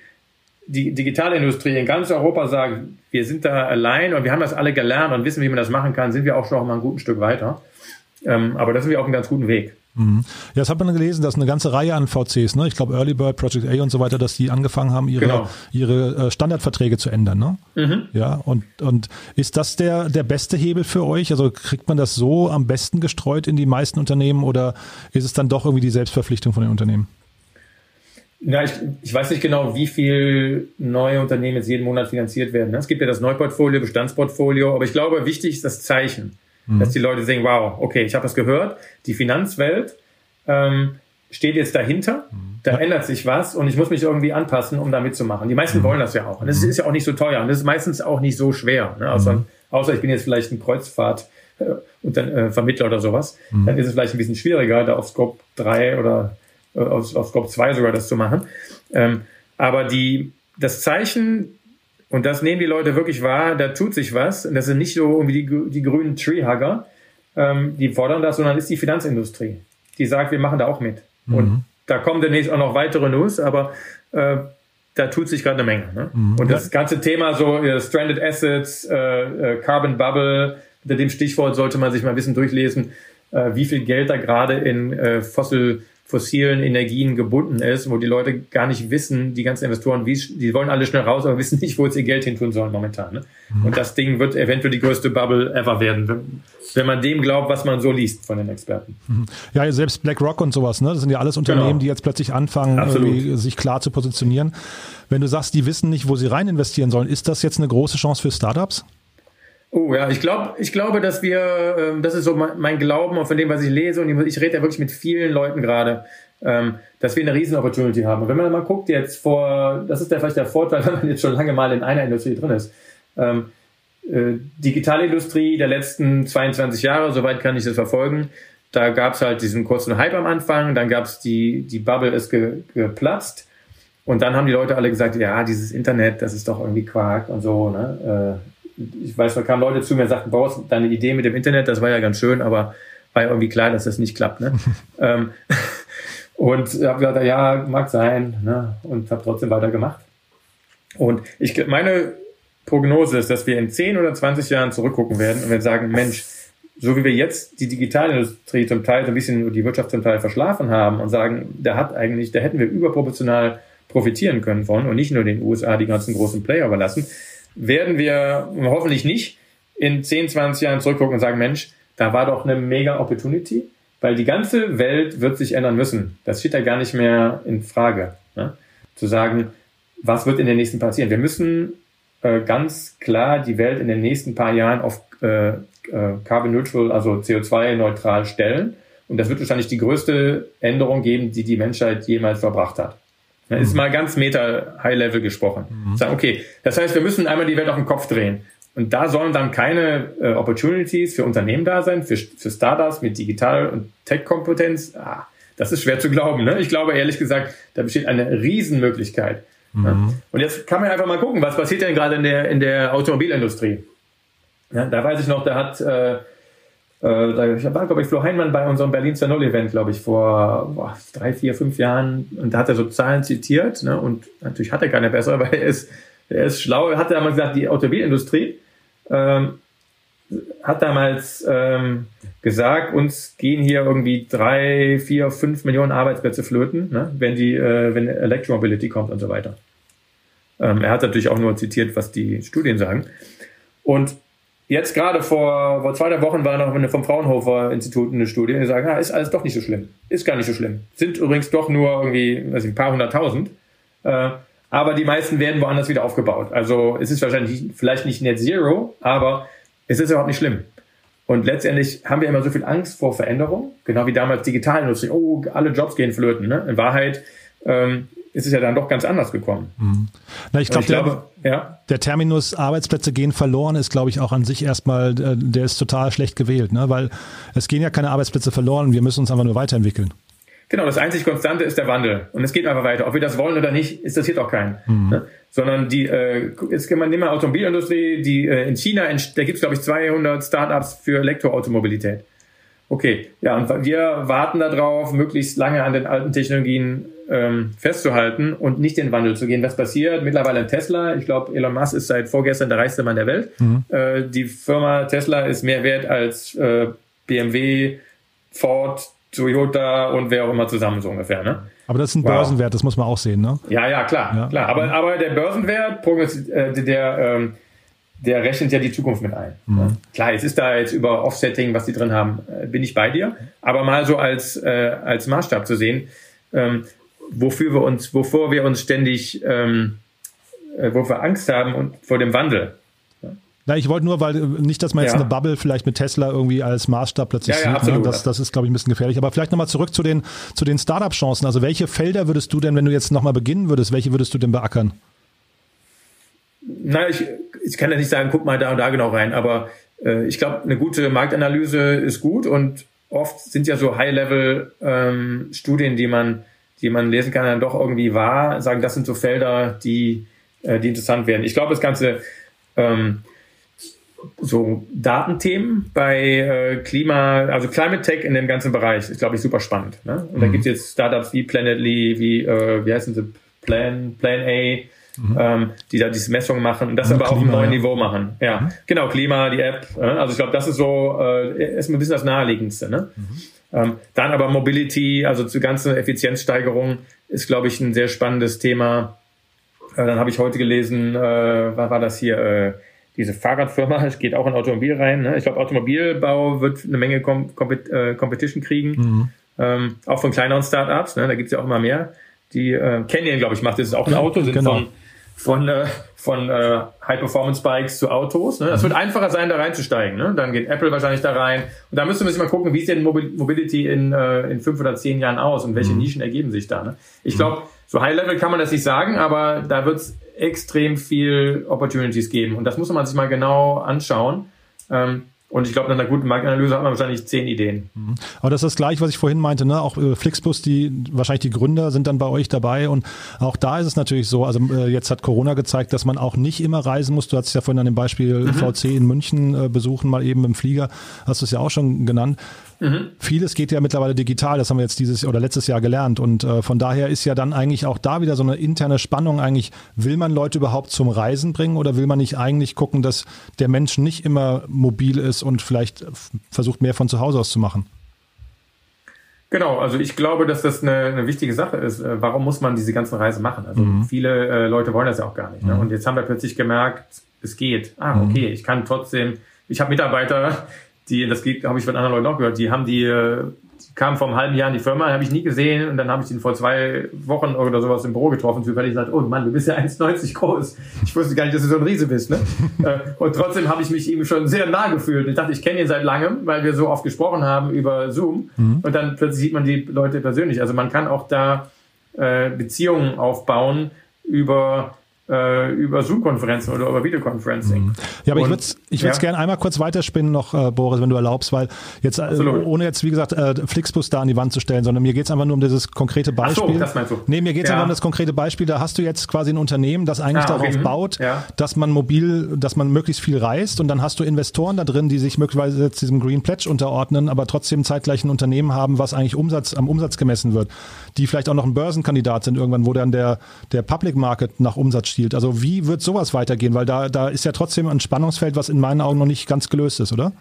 die Digitalindustrie in ganz Europa sagt, wir sind da allein und wir haben das alle gelernt und wissen, wie man das machen kann, sind wir auch schon mal ein gutes Stück weiter. Ähm, aber da sind wir auf einem ganz guten Weg. Mhm. Ja, das hat man gelesen, dass eine ganze Reihe an VCs, ne? ich glaube Early Bird, Project A und so weiter, dass die angefangen haben, ihre, genau. ihre äh, Standardverträge zu ändern. Ne? Mhm. Ja, und, und ist das der, der beste Hebel für euch? Also kriegt man das so am besten gestreut in die meisten Unternehmen oder ist es dann doch irgendwie die Selbstverpflichtung von den Unternehmen? Ja, ich, ich weiß nicht genau, wie viel neue Unternehmen jetzt jeden Monat finanziert werden. Es gibt ja das Neuportfolio, Bestandsportfolio, aber ich glaube, wichtig ist das Zeichen mhm. dass die Leute sehen, wow, okay, ich habe das gehört, die Finanzwelt ähm, steht jetzt dahinter, mhm. da ändert sich was und ich muss mich irgendwie anpassen, um da mitzumachen. Die meisten mhm. wollen das ja auch. Und das mhm. ist ja auch nicht so teuer und das ist meistens auch nicht so schwer. Ne? Außer, mhm. außer ich bin jetzt vielleicht ein Kreuzfahrt äh, und dann äh, Vermittler oder sowas, mhm. dann ist es vielleicht ein bisschen schwieriger, da auf Scope 3 oder äh, auf, auf Scope 2 sogar das zu machen. Ähm, aber die, das Zeichen und das nehmen die Leute wirklich wahr, da tut sich was. Und das sind nicht so irgendwie die, die grünen Treehugger, ähm, die fordern das, sondern ist die Finanzindustrie, die sagt, wir machen da auch mit. Mhm. Und da kommen demnächst auch noch weitere News, aber äh, da tut sich gerade eine Menge. Ne? Mhm. Und das ganze Thema so äh, Stranded Assets, äh, äh, Carbon Bubble, unter dem Stichwort sollte man sich mal ein bisschen durchlesen, äh, wie viel Geld da gerade in äh, Fossil fossilen Energien gebunden ist, wo die Leute gar nicht wissen, die ganzen Investoren, wie, die wollen alle schnell raus, aber wissen nicht, wo sie ihr Geld hin tun sollen momentan. Ne? Mhm. Und das Ding wird eventuell die größte Bubble ever werden, wenn, wenn, man dem glaubt, was man so liest von den Experten. Mhm. Ja, selbst BlackRock und sowas, ne? das sind ja alles Unternehmen, genau. die jetzt plötzlich anfangen, sich klar zu positionieren. Wenn du sagst, die wissen nicht, wo sie rein investieren sollen, ist das jetzt eine große Chance für Startups? Oh ja, ich glaube, ich glaube, dass wir, ähm, das ist so mein, mein Glauben und von dem, was ich lese und ich rede ja wirklich mit vielen Leuten gerade, ähm, dass wir eine riesen Opportunity haben. Und wenn man mal guckt jetzt vor, das ist ja vielleicht der Vorteil, wenn man jetzt schon lange mal in einer Industrie drin ist. Ähm, äh, Digitalindustrie der letzten 22 Jahre, soweit kann ich das verfolgen. Da gab es halt diesen kurzen Hype am Anfang, dann gab es die, die Bubble ist ge, geplatzt und dann haben die Leute alle gesagt, ja, dieses Internet, das ist doch irgendwie Quark und so. Ne? Äh, ich weiß, da kamen Leute zu mir und sagten, Boris, deine Idee mit dem Internet, das war ja ganz schön, aber war ja irgendwie klar, dass das nicht klappt. Ne? ähm, und habe gesagt, ja, mag sein, ne? und habe trotzdem weitergemacht. Und ich meine Prognose ist, dass wir in 10 oder 20 Jahren zurückgucken werden und wir sagen, Mensch, so wie wir jetzt die Digitalindustrie zum Teil so ein bisschen die Wirtschaft zum Teil verschlafen haben und sagen, da hat eigentlich, da hätten wir überproportional profitieren können von und nicht nur den USA die ganzen großen Player überlassen, werden wir hoffentlich nicht in 10, 20 Jahren zurückgucken und sagen, Mensch, da war doch eine mega Opportunity, weil die ganze Welt wird sich ändern müssen. Das steht ja gar nicht mehr in Frage. Ne? Zu sagen, was wird in den nächsten passieren? Wir müssen äh, ganz klar die Welt in den nächsten paar Jahren auf äh, äh, Carbon Neutral, also CO2-neutral stellen. Und das wird wahrscheinlich die größte Änderung geben, die die Menschheit jemals verbracht hat. Das ist mal ganz meta High-Level gesprochen. Mhm. Sagen, okay, das heißt, wir müssen einmal die Welt auf den Kopf drehen. Und da sollen dann keine äh, Opportunities für Unternehmen da sein, für, für Startups mit Digital- und Tech-Kompetenz. Ah, das ist schwer zu glauben. Ne? Ich glaube ehrlich gesagt, da besteht eine Riesenmöglichkeit. Mhm. Ja? Und jetzt kann man einfach mal gucken, was passiert denn gerade in der, in der Automobilindustrie. Ja, da weiß ich noch, da hat, äh, äh, da war, glaube ich, Flo Heinmann bei unserem Berlin 2.0 Event, glaube ich, vor boah, drei, vier, fünf Jahren. Und da hat er so Zahlen zitiert. Ne? Und natürlich hat er keine bessere, weil er ist, er ist schlau. Er hat damals gesagt, die Automobilindustrie ähm, hat damals ähm, gesagt, uns gehen hier irgendwie drei, vier, fünf Millionen Arbeitsplätze flöten, ne? wenn die, äh, wenn Electromobility kommt und so weiter. Ähm, er hat natürlich auch nur zitiert, was die Studien sagen. Und Jetzt gerade vor, vor zwei, drei Wochen war noch eine vom Fraunhofer Institut eine Studie, die sagen, ah, ist alles doch nicht so schlimm. Ist gar nicht so schlimm. Sind übrigens doch nur irgendwie, weiß ich, ein paar hunderttausend. Äh, aber die meisten werden woanders wieder aufgebaut. Also es ist wahrscheinlich vielleicht nicht Net Zero, aber es ist überhaupt nicht schlimm. Und letztendlich haben wir immer so viel Angst vor Veränderung, genau wie damals Digitalindustrie. Oh, alle Jobs gehen flöten. Ne? In Wahrheit ähm, ist es ja dann doch ganz anders gekommen. Mhm. Na, ich, glaub, ich der, glaube, ja. der Terminus Arbeitsplätze gehen verloren ist, glaube ich, auch an sich erstmal, äh, der ist total schlecht gewählt, ne? weil es gehen ja keine Arbeitsplätze verloren, wir müssen uns einfach nur weiterentwickeln. Genau, das einzig Konstante ist der Wandel. Und es geht einfach weiter. Ob wir das wollen oder nicht, interessiert auch keinen. Mhm. Ne? Sondern die, äh, jetzt kann man nehmen Automobilindustrie, die äh, in China, da gibt es, glaube ich, 200 Startups für Elektroautomobilität. Okay, ja, und wir warten darauf, möglichst lange an den alten Technologien ähm, festzuhalten und nicht den Wandel zu gehen. Was passiert? Mittlerweile in Tesla, ich glaube, Elon Musk ist seit vorgestern der reichste Mann der Welt. Mhm. Äh, die Firma Tesla ist mehr wert als äh, BMW, Ford, Toyota und wer auch immer zusammen so ungefähr. Ne? Aber das ist ein wow. Börsenwert, das muss man auch sehen, ne? Ja, ja, klar, ja. klar. Aber, aber der Börsenwert, äh, der, ähm, der rechnet ja die Zukunft mit ein. Mhm. Ja. Klar, jetzt ist da jetzt über Offsetting, was die drin haben, äh, bin ich bei dir. Aber mal so als, äh, als Maßstab zu sehen, ähm, wofür wir uns, wovor wir uns ständig, ähm, äh, wo wir Angst haben und vor dem Wandel. Na, ich wollte nur, weil äh, nicht, dass man jetzt ja. eine Bubble vielleicht mit Tesla irgendwie als Maßstab plötzlich ja, ja, sieht. Ne? Absolut, ne? das, das ist, glaube ich, ein bisschen gefährlich. Aber vielleicht nochmal zurück zu den, zu den Startup-Chancen. Also welche Felder würdest du denn, wenn du jetzt nochmal beginnen würdest, welche würdest du denn beackern? Na, ich, ich kann ja nicht sagen, guck mal da und da genau rein, aber äh, ich glaube, eine gute Marktanalyse ist gut und oft sind ja so High-Level-Studien, ähm, die man, die man lesen kann, dann doch irgendwie wahr, sagen, das sind so Felder, die, äh, die interessant werden. Ich glaube, das Ganze ähm, so Datenthemen bei äh, Klima, also Climate Tech in dem ganzen Bereich ist, glaube ich, super spannend. Ne? Und mhm. da gibt es jetzt Startups wie Planetly, wie, äh, wie heißen sie, Plan, Plan A, mhm. ähm, die da diese Messungen machen und das aber Klima, auf einem neuen ja. Niveau machen. Ja, mhm. genau, Klima, die App. Äh, also ich glaube, das ist so äh, erstmal ein bisschen das Naheliegendste. Ne? Mhm. Ähm, dann aber Mobility, also zur ganzen Effizienzsteigerung ist, glaube ich, ein sehr spannendes Thema. Äh, dann habe ich heute gelesen, äh, was war das hier? Äh, diese Fahrradfirma, es geht auch in Automobil rein. Ne? Ich glaube, Automobilbau wird eine Menge Com Compet äh, Competition kriegen, mhm. ähm, auch von kleineren Startups. Ne? Da gibt es ja auch immer mehr. Die äh, Canyon, glaube ich, macht das ist auch ein Auto, sind genau. von von äh, von äh, High Performance Bikes zu Autos. Ne? Das mhm. wird einfacher sein, da reinzusteigen. Ne? Dann geht Apple wahrscheinlich da rein. Und da müssen wir sich mal gucken, wie sieht denn Mobility in, äh, in fünf oder zehn Jahren aus und welche mhm. Nischen ergeben sich da. Ne? Ich glaube, so High Level kann man das nicht sagen, aber da wird es extrem viel Opportunities geben. Und das muss man sich mal genau anschauen. Ähm, und ich glaube, nach einer guten Marktanalyse hat man wahrscheinlich zehn Ideen. Mhm. Aber das ist das gleiche, was ich vorhin meinte, ne? Auch äh, Flixbus, die wahrscheinlich die Gründer sind dann bei euch dabei. Und auch da ist es natürlich so, also äh, jetzt hat Corona gezeigt, dass man auch nicht immer reisen muss. Du hast ja vorhin an dem Beispiel mhm. VC in München äh, besuchen, mal eben im Flieger, hast du es ja auch schon genannt. Mhm. Vieles geht ja mittlerweile digital, das haben wir jetzt dieses oder letztes Jahr gelernt. Und äh, von daher ist ja dann eigentlich auch da wieder so eine interne Spannung eigentlich, will man Leute überhaupt zum Reisen bringen oder will man nicht eigentlich gucken, dass der Mensch nicht immer mobil ist und vielleicht versucht, mehr von zu Hause aus zu machen? Genau, also ich glaube, dass das eine, eine wichtige Sache ist. Äh, warum muss man diese ganzen Reisen machen? Also mhm. viele äh, Leute wollen das ja auch gar nicht. Ne? Mhm. Und jetzt haben wir plötzlich gemerkt, es geht. Ah, mhm. okay, ich kann trotzdem, ich habe Mitarbeiter, die, das habe ich von anderen Leuten auch gehört, die haben die, die kamen vor einem halben Jahr in die Firma, habe ich nie gesehen und dann habe ich den vor zwei Wochen oder sowas im Büro getroffen, zufällig gesagt, oh Mann, du bist ja 1,90 groß. Ich wusste gar nicht, dass du so ein Riese bist. Ne? Äh, und trotzdem habe ich mich ihm schon sehr nah gefühlt. Ich dachte, ich kenne ihn seit langem, weil wir so oft gesprochen haben über Zoom mhm. und dann plötzlich sieht man die Leute persönlich. Also man kann auch da äh, Beziehungen aufbauen über äh, über Zoom-Konferenzen oder über Videoconferencing. Mhm. Ja, aber Und, ich würde es ich ja. gerne einmal kurz weiterspinnen noch, äh, Boris, wenn du erlaubst, weil jetzt, äh, ohne jetzt, wie gesagt, äh, Flixbus da an die Wand zu stellen, sondern mir geht es einfach nur um dieses konkrete Beispiel. Ach so, das meinst du. Nee, mir geht es ja. einfach um das konkrete Beispiel. Da hast du jetzt quasi ein Unternehmen, das eigentlich ah, okay. darauf mhm. baut, ja. dass man mobil, dass man möglichst viel reist und dann hast du Investoren da drin, die sich möglicherweise jetzt diesem Green Pledge unterordnen, aber trotzdem zeitgleich ein Unternehmen haben, was eigentlich Umsatz, am Umsatz gemessen wird, die vielleicht auch noch ein Börsenkandidat sind irgendwann, wo dann der, der Public Market nach Umsatz stiehlt. Also wie wird sowas weitergehen? Weil da, da ist ja trotzdem ein Spannungsfeld, was in meinen Augen noch nicht ganz gelöst ist, oder?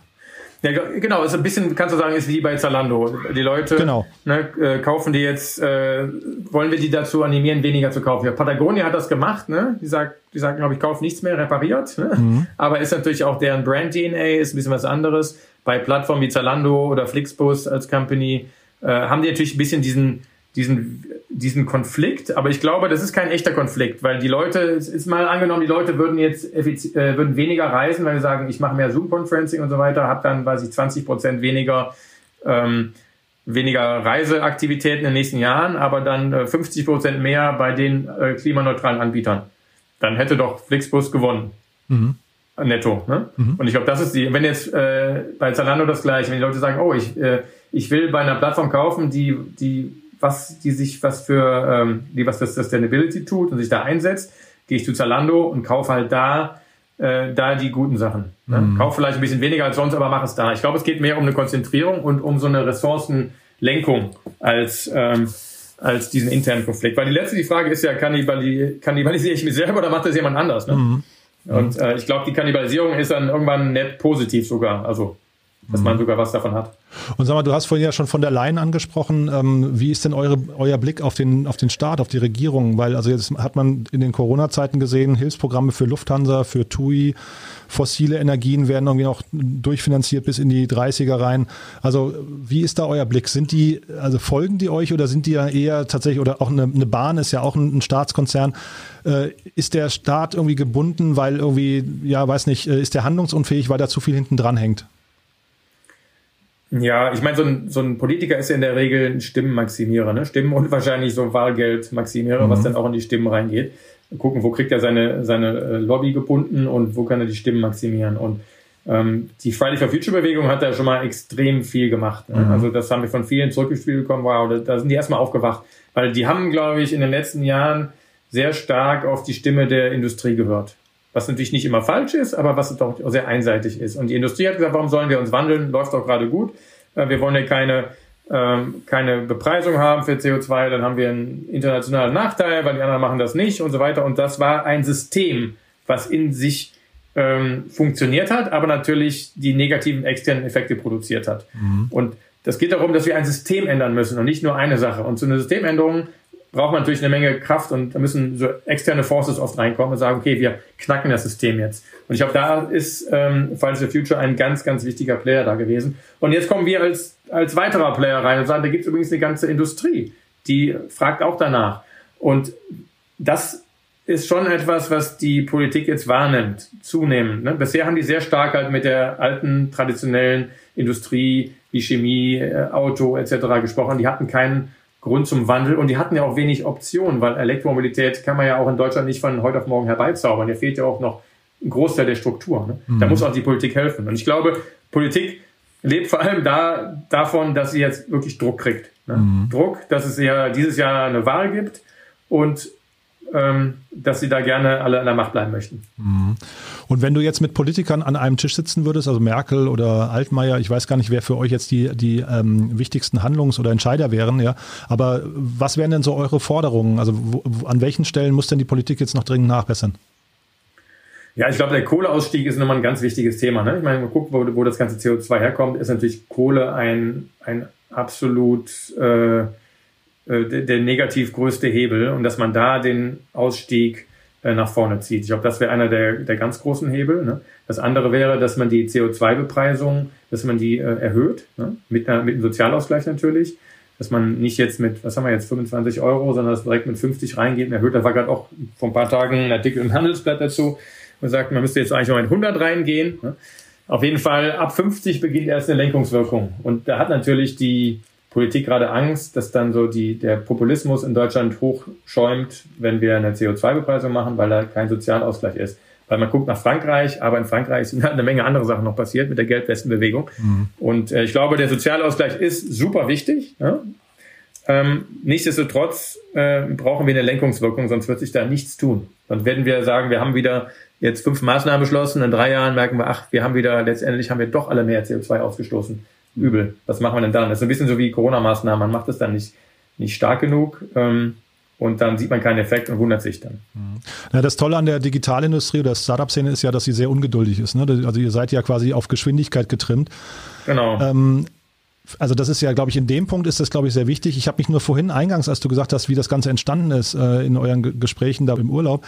Ja, genau, ist ein bisschen, kannst du sagen, ist wie bei Zalando. Die Leute genau. ne, äh, kaufen die jetzt, äh, wollen wir die dazu animieren, weniger zu kaufen. Ja, Patagonia hat das gemacht, ne? Die sagt, die sagen, glaube ich, kauf nichts mehr, repariert. Ne? Mhm. Aber ist natürlich auch deren Brand-DNA, ist ein bisschen was anderes. Bei Plattformen wie Zalando oder Flixbus als Company äh, haben die natürlich ein bisschen diesen, diesen, diesen Konflikt, aber ich glaube, das ist kein echter Konflikt, weil die Leute, es ist mal angenommen, die Leute würden jetzt äh, würden weniger reisen, weil sie sagen, ich mache mehr Zoom-Conferencing und so weiter, habe dann, weiß ich, 20 Prozent weniger ähm, weniger Reiseaktivitäten in den nächsten Jahren, aber dann äh, 50 Prozent mehr bei den äh, klimaneutralen Anbietern. Dann hätte doch Flixbus gewonnen. Mhm. Netto. Ne? Mhm. Und ich glaube, das ist die, wenn jetzt äh, bei Zalando das gleiche, wenn die Leute sagen, oh, ich, äh, ich will bei einer Plattform kaufen, die, die was die sich was für ähm, die was für Sustainability tut und sich da einsetzt, gehe ich zu Zalando und kaufe halt da äh, da die guten Sachen. Ne? Mhm. Kauf vielleicht ein bisschen weniger als sonst, aber mach es da. Ich glaube, es geht mehr um eine Konzentrierung und um so eine Ressourcenlenkung als ähm, als diesen internen Konflikt. Weil die letzte die Frage ist ja, kannibali kannibalisiere ich mich selber oder macht das jemand anders? Ne? Mhm. Und äh, ich glaube, die Kannibalisierung ist dann irgendwann net positiv sogar. Also dass man mhm. sogar was davon hat. Und sag mal, du hast vorhin ja schon von der Leyen angesprochen. Ähm, wie ist denn eure, euer Blick auf den, auf den Staat, auf die Regierung? Weil also jetzt hat man in den Corona-Zeiten gesehen, Hilfsprogramme für Lufthansa, für TUI, fossile Energien werden irgendwie noch durchfinanziert bis in die 30er rein. Also wie ist da euer Blick? Sind die, also folgen die euch oder sind die ja eher tatsächlich, oder auch eine, eine Bahn ist ja auch ein, ein Staatskonzern, äh, ist der Staat irgendwie gebunden, weil irgendwie, ja, weiß nicht, äh, ist der handlungsunfähig, weil da zu viel hinten dran hängt? Ja, ich meine, so ein, so ein Politiker ist ja in der Regel ein Stimmenmaximierer, ne? Stimmen und wahrscheinlich so Wahlgeldmaximierer, mhm. was dann auch in die Stimmen reingeht. Gucken, wo kriegt er seine, seine äh, Lobby gebunden und wo kann er die Stimmen maximieren. Und ähm, die Friday for Future Bewegung hat da schon mal extrem viel gemacht. Ne? Mhm. Also das haben wir von vielen zurückgespielt bekommen. Wow, da, da sind die erstmal aufgewacht. Weil die haben, glaube ich, in den letzten Jahren sehr stark auf die Stimme der Industrie gehört was natürlich nicht immer falsch ist, aber was doch sehr einseitig ist. Und die Industrie hat gesagt, warum sollen wir uns wandeln? Läuft doch gerade gut. Äh, wir wollen ja keine, ähm, keine Bepreisung haben für CO2, dann haben wir einen internationalen Nachteil, weil die anderen machen das nicht und so weiter. Und das war ein System, was in sich ähm, funktioniert hat, aber natürlich die negativen externen Effekte produziert hat. Mhm. Und das geht darum, dass wir ein System ändern müssen und nicht nur eine Sache. Und so eine Systemänderung braucht man natürlich eine Menge Kraft und da müssen so externe Forces oft reinkommen und sagen, okay, wir knacken das System jetzt. Und ich glaube, da ist ähm, Fridays for Future ein ganz, ganz wichtiger Player da gewesen. Und jetzt kommen wir als, als weiterer Player rein und sagen, da gibt es übrigens eine ganze Industrie, die fragt auch danach. Und das ist schon etwas, was die Politik jetzt wahrnimmt, zunehmend. Ne? Bisher haben die sehr stark halt mit der alten, traditionellen Industrie wie Chemie, äh, Auto etc. gesprochen. Die hatten keinen Grund zum Wandel und die hatten ja auch wenig Optionen, weil Elektromobilität kann man ja auch in Deutschland nicht von heute auf morgen herbeizaubern. Da fehlt ja auch noch ein Großteil der Struktur. Ne? Mhm. Da muss auch die Politik helfen. Und ich glaube, Politik lebt vor allem da, davon, dass sie jetzt wirklich Druck kriegt. Ne? Mhm. Druck, dass es ja dieses Jahr eine Wahl gibt und dass sie da gerne alle an der Macht bleiben möchten. Mhm. Und wenn du jetzt mit Politikern an einem Tisch sitzen würdest, also Merkel oder Altmaier, ich weiß gar nicht, wer für euch jetzt die, die ähm, wichtigsten Handlungs- oder Entscheider wären, ja, aber was wären denn so eure Forderungen? Also wo, an welchen Stellen muss denn die Politik jetzt noch dringend nachbessern? Ja, ich glaube, der Kohleausstieg ist nochmal ein ganz wichtiges Thema. Ne? Ich meine, man guckt, wo, wo das ganze CO2 herkommt, ist natürlich Kohle ein, ein absolut äh, äh, der, negativ größte Hebel und dass man da den Ausstieg äh, nach vorne zieht. Ich glaube, das wäre einer der, der ganz großen Hebel. Ne? Das andere wäre, dass man die CO2-Bepreisung, dass man die äh, erhöht, ne? mit, einer, mit einem Sozialausgleich natürlich, dass man nicht jetzt mit, was haben wir jetzt, 25 Euro, sondern das direkt mit 50 reingeht und erhöht. Da war gerade auch vor ein paar Tagen ein Artikel im Handelsblatt dazu, wo sagt, man müsste jetzt eigentlich mal mit 100 reingehen. Ne? Auf jeden Fall ab 50 beginnt erst eine Lenkungswirkung. Und da hat natürlich die Politik gerade Angst, dass dann so die, der Populismus in Deutschland hochschäumt, wenn wir eine CO2-Bepreisung machen, weil da kein Sozialausgleich ist. Weil man guckt nach Frankreich, aber in Frankreich sind halt eine Menge andere Sachen noch passiert mit der Geldwestenbewegung. Mhm. Und äh, ich glaube, der Sozialausgleich ist super wichtig. Ja? Ähm, nichtsdestotrotz äh, brauchen wir eine Lenkungswirkung, sonst wird sich da nichts tun. Dann werden wir sagen, wir haben wieder jetzt fünf Maßnahmen beschlossen, in drei Jahren merken wir, ach, wir haben wieder, letztendlich haben wir doch alle mehr CO2 ausgestoßen übel. Was machen wir denn dann? Das ist ein bisschen so wie Corona-Maßnahmen. Man macht es dann nicht, nicht stark genug. Ähm, und dann sieht man keinen Effekt und wundert sich dann. Mhm. Ja, das Tolle an der Digitalindustrie oder Startup-Szene ist ja, dass sie sehr ungeduldig ist. Ne? Also ihr seid ja quasi auf Geschwindigkeit getrimmt. Genau. Ähm, also das ist ja, glaube ich, in dem Punkt ist das, glaube ich, sehr wichtig. Ich habe mich nur vorhin eingangs, als du gesagt hast, wie das Ganze entstanden ist äh, in euren G Gesprächen da im Urlaub,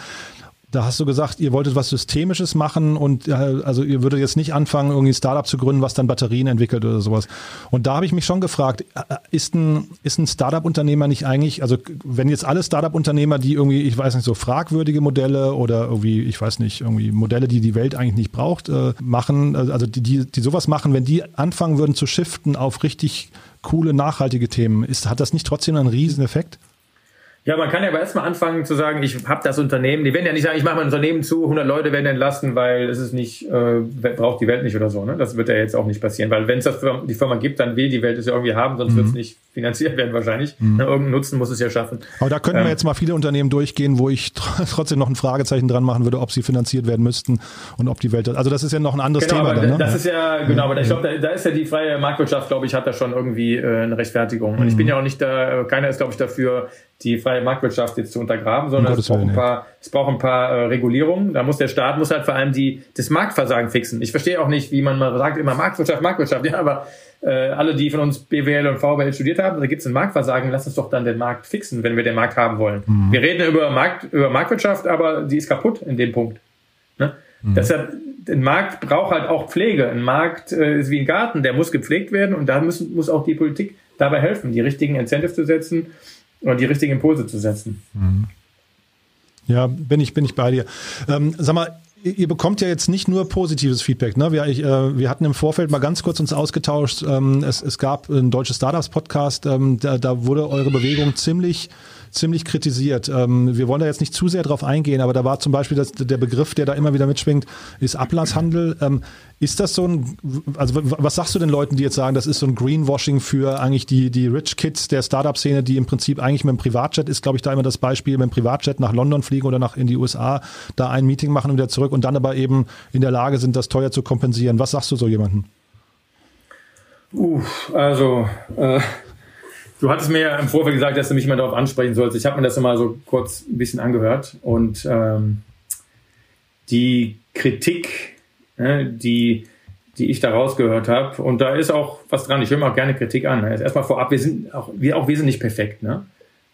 da hast du gesagt, ihr wolltet was Systemisches machen und äh, also ihr würdet jetzt nicht anfangen, irgendwie ein Startup zu gründen, was dann Batterien entwickelt oder sowas. Und da habe ich mich schon gefragt, äh, ist ein, ist ein Startup-Unternehmer nicht eigentlich, also wenn jetzt alle Startup-Unternehmer, die irgendwie, ich weiß nicht, so fragwürdige Modelle oder irgendwie, ich weiß nicht, irgendwie Modelle, die die Welt eigentlich nicht braucht, äh, machen, also die, die, die sowas machen, wenn die anfangen würden zu shiften auf richtig coole, nachhaltige Themen, ist, hat das nicht trotzdem einen riesen Effekt? Ja, man kann ja aber erstmal anfangen zu sagen, ich habe das Unternehmen. Die werden ja nicht sagen, ich mache mein Unternehmen zu, 100 Leute werden entlassen, weil es ist nicht, äh, braucht die Welt nicht oder so. Ne? Das wird ja jetzt auch nicht passieren, weil wenn es die Firma gibt, dann will die Welt es ja irgendwie haben, sonst mhm. wird es nicht finanziert werden wahrscheinlich. Mhm. Ne? Irgendeinen Nutzen muss es ja schaffen. Aber da könnten ähm, wir jetzt mal viele Unternehmen durchgehen, wo ich trotzdem noch ein Fragezeichen dran machen würde, ob sie finanziert werden müssten und ob die Welt, also das ist ja noch ein anderes genau, Thema. Dann, ne? Das ist ja, genau, aber ich glaube, da, da, ist ja die freie Marktwirtschaft, glaube ich, hat da schon irgendwie äh, eine Rechtfertigung. Und mhm. ich bin ja auch nicht da, keiner ist, glaube ich, dafür, die freie Marktwirtschaft jetzt zu untergraben, sondern es braucht, ein paar, es braucht ein paar äh, Regulierungen. Da muss der Staat muss halt vor allem die das Marktversagen fixen. Ich verstehe auch nicht, wie man mal sagt immer Marktwirtschaft, Marktwirtschaft. Ja, aber äh, alle, die von uns BWL und VWL studiert haben, da gibt es ein Marktversagen. Lass uns doch dann den Markt fixen, wenn wir den Markt haben wollen. Mhm. Wir reden über Markt über Marktwirtschaft, aber die ist kaputt in dem Punkt. Ne? Mhm. Deshalb ein Markt braucht halt auch Pflege. Ein Markt äh, ist wie ein Garten, der muss gepflegt werden und da müssen, muss auch die Politik dabei helfen, die richtigen Incentives zu setzen und die richtigen Impulse zu setzen. Mhm. Ja, bin ich, bin ich bei dir. Ähm, sag mal, ihr bekommt ja jetzt nicht nur positives Feedback. Ne? Wir, ich, äh, wir hatten im Vorfeld mal ganz kurz uns ausgetauscht. Ähm, es, es gab ein deutsches Startups-Podcast, ähm, da, da wurde eure Bewegung ziemlich ziemlich kritisiert. Ähm, wir wollen da jetzt nicht zu sehr drauf eingehen, aber da war zum Beispiel das, der Begriff, der da immer wieder mitschwingt, ist Ablasshandel. Ähm, ist das so ein, also was sagst du den Leuten, die jetzt sagen, das ist so ein Greenwashing für eigentlich die, die Rich Kids der Startup-Szene, die im Prinzip eigentlich mit dem Privatjet ist, glaube ich, da immer das Beispiel, mit dem Privatjet nach London fliegen oder nach in die USA, da ein Meeting machen und wieder zurück und dann aber eben in der Lage sind, das teuer zu kompensieren. Was sagst du so jemandem? Uh, also äh, Du hattest mir ja im Vorfeld gesagt, dass du mich mal darauf ansprechen sollst. Ich habe mir das immer so kurz ein bisschen angehört und ähm, die Kritik, äh, die, die ich da rausgehört habe, und da ist auch was dran. Ich höre mir auch gerne Kritik an. Also erstmal vorab, wir sind auch wir, auch wir sind nicht perfekt. Ne?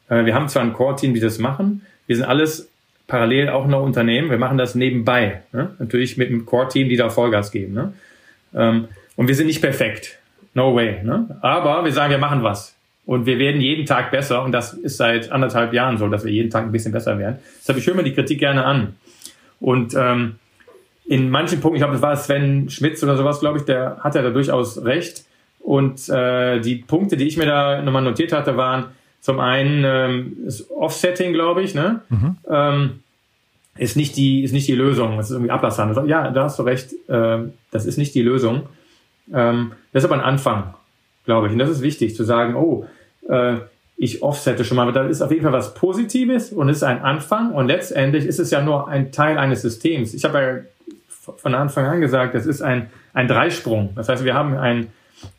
Äh, wir haben zwar ein Core-Team, die das machen. Wir sind alles parallel auch noch Unternehmen. Wir machen das nebenbei. Ne? Natürlich mit einem Core-Team, die da Vollgas geben. Ne? Ähm, und wir sind nicht perfekt. No way. Ne? Aber wir sagen, wir machen was. Und wir werden jeden Tag besser. Und das ist seit anderthalb Jahren so, dass wir jeden Tag ein bisschen besser werden. Deshalb ich höre mir die Kritik gerne an. Und ähm, in manchen Punkten, ich glaube, das war Sven Schmitz oder sowas, glaube ich, der hat ja da durchaus recht. Und äh, die Punkte, die ich mir da nochmal notiert hatte, waren, Zum einen ähm, ist Offsetting, glaube ich, ne? Mhm. Ähm, ist nicht die ist nicht die Lösung. Das ist irgendwie Ablasshandel. Ja, da hast du recht. Äh, das ist nicht die Lösung. Ähm, das ist aber ein Anfang, glaube ich. Und das ist wichtig zu sagen. Oh, äh, ich offsette schon mal. Da ist auf jeden Fall was Positives und ist ein Anfang. Und letztendlich ist es ja nur ein Teil eines Systems. Ich habe ja von Anfang an gesagt, das ist ein ein Dreisprung. Das heißt, wir haben ein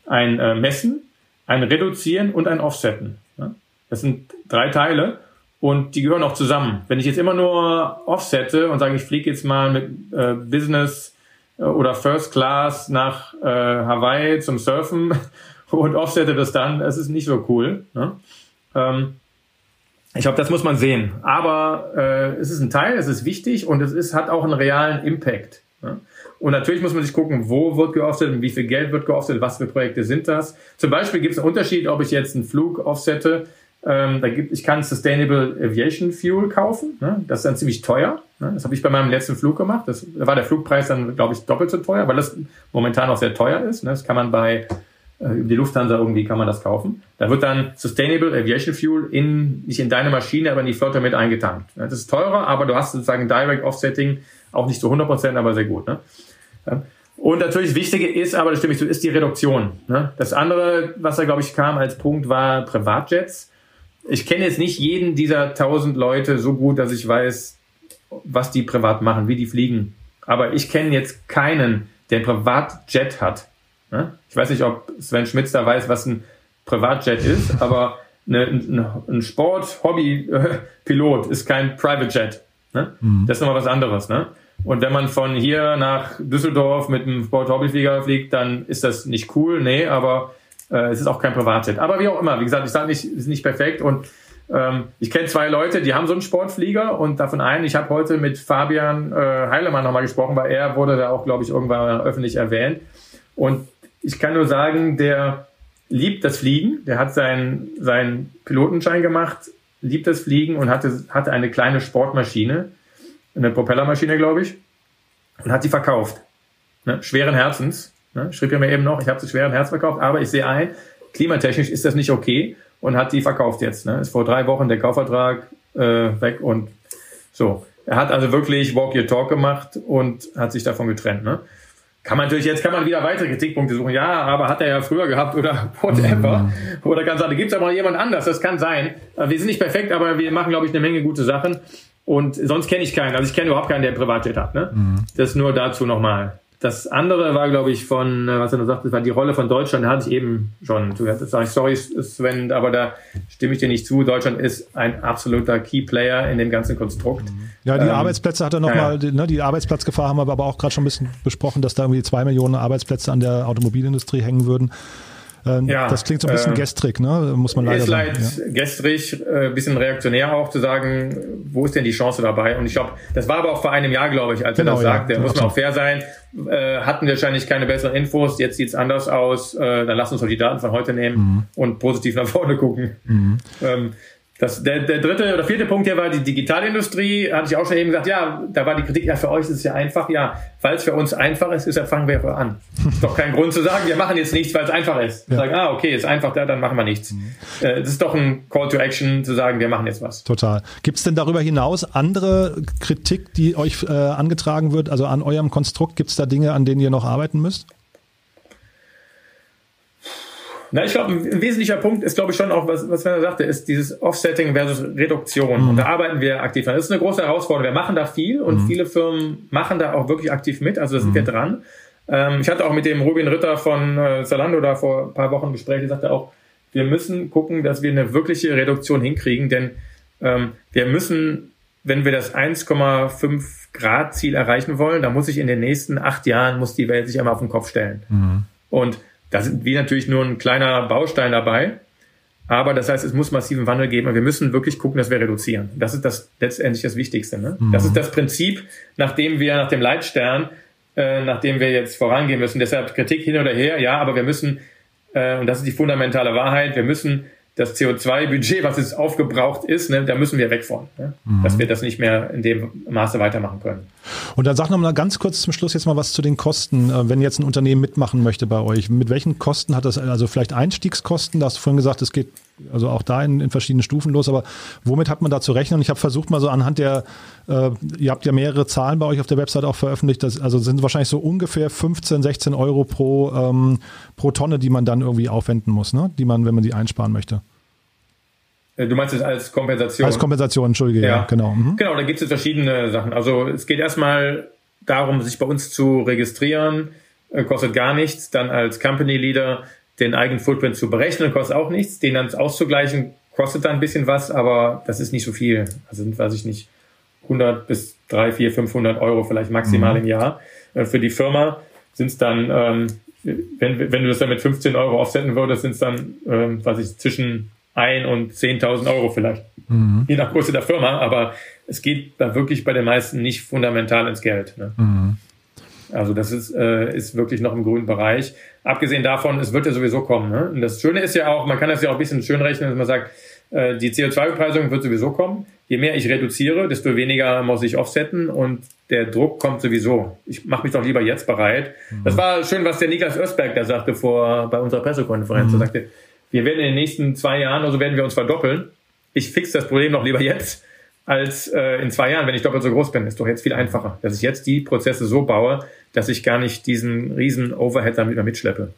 ein äh, Messen, ein Reduzieren und ein Offsetten. Ja? Das sind drei Teile und die gehören auch zusammen. Wenn ich jetzt immer nur offsette und sage, ich fliege jetzt mal mit äh, Business äh, oder First Class nach äh, Hawaii zum Surfen und offsette das dann, das ist nicht so cool. Ne? Ähm, ich glaube, das muss man sehen. Aber äh, es ist ein Teil, es ist wichtig und es ist, hat auch einen realen Impact. Ne? Und natürlich muss man sich gucken, wo wird geoffset, wie viel Geld wird geoffset, was für Projekte sind das. Zum Beispiel gibt es einen Unterschied, ob ich jetzt einen Flug offsette. Ähm, da gibt, ich kann Sustainable Aviation Fuel kaufen. Ne? Das ist dann ziemlich teuer. Ne? Das habe ich bei meinem letzten Flug gemacht. Das, da war der Flugpreis dann, glaube ich, doppelt so teuer, weil das momentan auch sehr teuer ist. Ne? Das kann man bei über die Lufthansa irgendwie kann man das kaufen. Da wird dann Sustainable Aviation Fuel in, nicht in deine Maschine, aber in die Flotte mit eingetankt. Das ist teurer, aber du hast sozusagen Direct Offsetting, auch nicht zu 100 Prozent, aber sehr gut. Ne? Und natürlich Wichtige ist, aber das stimme ich zu, ist die Reduktion. Ne? Das andere, was da glaube ich kam als Punkt, war Privatjets. Ich kenne jetzt nicht jeden dieser tausend Leute so gut, dass ich weiß, was die privat machen, wie die fliegen. Aber ich kenne jetzt keinen, der ein Privatjet hat. Ne? Ich weiß nicht, ob Sven Schmitz da weiß, was ein Privatjet ist, aber eine, ein, ein Sport-Hobby-Pilot ist kein Private Jet. Ne? Mhm. Das ist nochmal was anderes. Ne? Und wenn man von hier nach Düsseldorf mit einem Sport-Hobbyflieger fliegt, dann ist das nicht cool, nee, aber äh, es ist auch kein Privatjet. Aber wie auch immer, wie gesagt, ich sage nicht, es ist nicht perfekt und ähm, ich kenne zwei Leute, die haben so einen Sportflieger und davon einen, ich habe heute mit Fabian äh, Heilemann nochmal gesprochen, weil er wurde da auch, glaube ich, irgendwann öffentlich erwähnt. Und ich kann nur sagen, der liebt das Fliegen, der hat seinen, seinen Pilotenschein gemacht, liebt das Fliegen und hatte, hatte eine kleine Sportmaschine eine Propellermaschine, glaube ich, und hat sie verkauft. Ne? Schweren Herzens. Ne? Schrieb er mir eben noch, ich habe sie schweren Herz verkauft, aber ich sehe ein, klimatechnisch ist das nicht okay und hat die verkauft jetzt. Ne? Ist vor drei Wochen der Kaufvertrag äh, weg und so. Er hat also wirklich Walk Your Talk gemacht und hat sich davon getrennt. Ne? Kann man natürlich, jetzt kann man wieder weitere Kritikpunkte suchen. Ja, aber hat er ja früher gehabt oder whatever. Mhm. Oder ganz andere. Gibt es aber noch jemand anders? Das kann sein. Wir sind nicht perfekt, aber wir machen, glaube ich, eine Menge gute Sachen. Und sonst kenne ich keinen. Also ich kenne überhaupt keinen, der Privatjet hat. Ne? Mhm. Das nur dazu nochmal. Das andere war, glaube ich, von, äh, was er noch sagt, das war die Rolle von Deutschland, da hatte ich eben schon. Du hast gesagt, sorry, Sven, aber da stimme ich dir nicht zu. Deutschland ist ein absoluter Key Player in dem ganzen Konstrukt. Ja, die ähm, Arbeitsplätze hat er nochmal, ja, ja. ne, die Arbeitsplatzgefahr haben wir aber auch gerade schon ein bisschen besprochen, dass da irgendwie zwei Millionen Arbeitsplätze an der Automobilindustrie hängen würden. Ähm, ja, das klingt so ein bisschen äh, gestrig, ne? muss man leider ist sagen. Ist ja. gestrig, äh, bisschen reaktionär auch zu sagen, wo ist denn die Chance dabei? Und ich glaube, das war aber auch vor einem Jahr, glaube ich, als genau, er das sagte. Ja, muss man auch fair sein. Äh, hatten wahrscheinlich keine besseren Infos, jetzt sieht's anders aus. Äh, dann lass uns doch die Daten von heute nehmen mhm. und positiv nach vorne gucken. Mhm. Ähm, das, der, der dritte oder vierte Punkt hier war die Digitalindustrie. Hatte ich auch schon eben gesagt, ja, da war die Kritik, ja, für euch ist es ja einfach. Ja, weil es für uns einfach ist, deshalb fangen wir an. Ist doch kein Grund zu sagen, wir machen jetzt nichts, weil es einfach ist. Ja. Sagen, ah, okay, ist einfach da, dann machen wir nichts. Mhm. Äh, das ist doch ein Call to Action, zu sagen, wir machen jetzt was. Total. Gibt es denn darüber hinaus andere Kritik, die euch äh, angetragen wird, also an eurem Konstrukt? Gibt es da Dinge, an denen ihr noch arbeiten müsst? Na, ich glaube, ein wesentlicher Punkt ist, glaube ich, schon auch, was, was Werner sagte, ist dieses Offsetting versus Reduktion. Mhm. Und da arbeiten wir aktiv dran. Das ist eine große Herausforderung. Wir machen da viel und mhm. viele Firmen machen da auch wirklich aktiv mit. Also da sind mhm. wir dran. Ähm, ich hatte auch mit dem Rubin Ritter von äh, Zalando da vor ein paar Wochen ein Gespräch, der sagte auch, wir müssen gucken, dass wir eine wirkliche Reduktion hinkriegen, denn ähm, wir müssen, wenn wir das 1,5 Grad Ziel erreichen wollen, dann muss sich in den nächsten acht Jahren, muss die Welt sich einmal auf den Kopf stellen. Mhm. Und da sind wir natürlich nur ein kleiner Baustein dabei. Aber das heißt, es muss massiven Wandel geben und wir müssen wirklich gucken, dass wir reduzieren. Das ist das letztendlich das Wichtigste. Ne? Mhm. Das ist das Prinzip, nachdem wir nach dem Leitstern, äh, nachdem wir jetzt vorangehen müssen. Deshalb Kritik hin oder her, ja, aber wir müssen, äh, und das ist die fundamentale Wahrheit, wir müssen das CO2-Budget, was jetzt aufgebraucht ist, ne, da müssen wir weg von, ne? mhm. dass wir das nicht mehr in dem Maße weitermachen können. Und dann sag noch mal ganz kurz zum Schluss jetzt mal was zu den Kosten, äh, wenn jetzt ein Unternehmen mitmachen möchte bei euch. Mit welchen Kosten hat das, also vielleicht Einstiegskosten? Da hast du vorhin gesagt, es geht also auch da in, in verschiedenen Stufen los. Aber womit hat man da zu rechnen? Ich habe versucht mal so anhand der, äh, ihr habt ja mehrere Zahlen bei euch auf der Website auch veröffentlicht. Das, also sind wahrscheinlich so ungefähr 15, 16 Euro pro, ähm, pro Tonne, die man dann irgendwie aufwenden muss, ne? die man, wenn man die einsparen möchte. Äh, du meinst es als Kompensation? Als Kompensation, entschuldige, ja, ja genau. Mhm. Genau, da gibt es verschiedene Sachen. Also es geht erstmal darum, sich bei uns zu registrieren, äh, kostet gar nichts. Dann als Company Leader den eigenen Footprint zu berechnen, kostet auch nichts. Den dann auszugleichen, kostet dann ein bisschen was, aber das ist nicht so viel. Also sind, weiß ich nicht, 100 bis 3, 4, 500 Euro vielleicht maximal mhm. im Jahr. Äh, für die Firma sind es dann, ähm, wenn, wenn du das dann mit 15 Euro aufsetzen würdest, sind es dann, ähm, was ich, zwischen 1 und 10.000 Euro vielleicht. Mhm. Je nach Größe der Firma, aber es geht da wirklich bei den meisten nicht fundamental ins Geld. Ne? Mhm. Also das ist, äh, ist wirklich noch im grünen Bereich. Abgesehen davon, es wird ja sowieso kommen. Ne? Und das Schöne ist ja auch, man kann das ja auch ein bisschen schön rechnen, dass man sagt, äh, die CO2-Bepreisung wird sowieso kommen. Je mehr ich reduziere, desto weniger muss ich offsetten und der Druck kommt sowieso. Ich mache mich doch lieber jetzt bereit. Mhm. Das war schön, was der Niklas Ösberg da sagte vor bei unserer Pressekonferenz. Mhm. Er sagte, wir werden in den nächsten zwei Jahren, also werden wir uns verdoppeln. Ich fix das Problem noch lieber jetzt als äh, in zwei Jahren, wenn ich doppelt so groß bin. Ist doch jetzt viel einfacher, dass ich jetzt die Prozesse so baue, dass ich gar nicht diesen riesen Overhead damit mehr mitschleppe.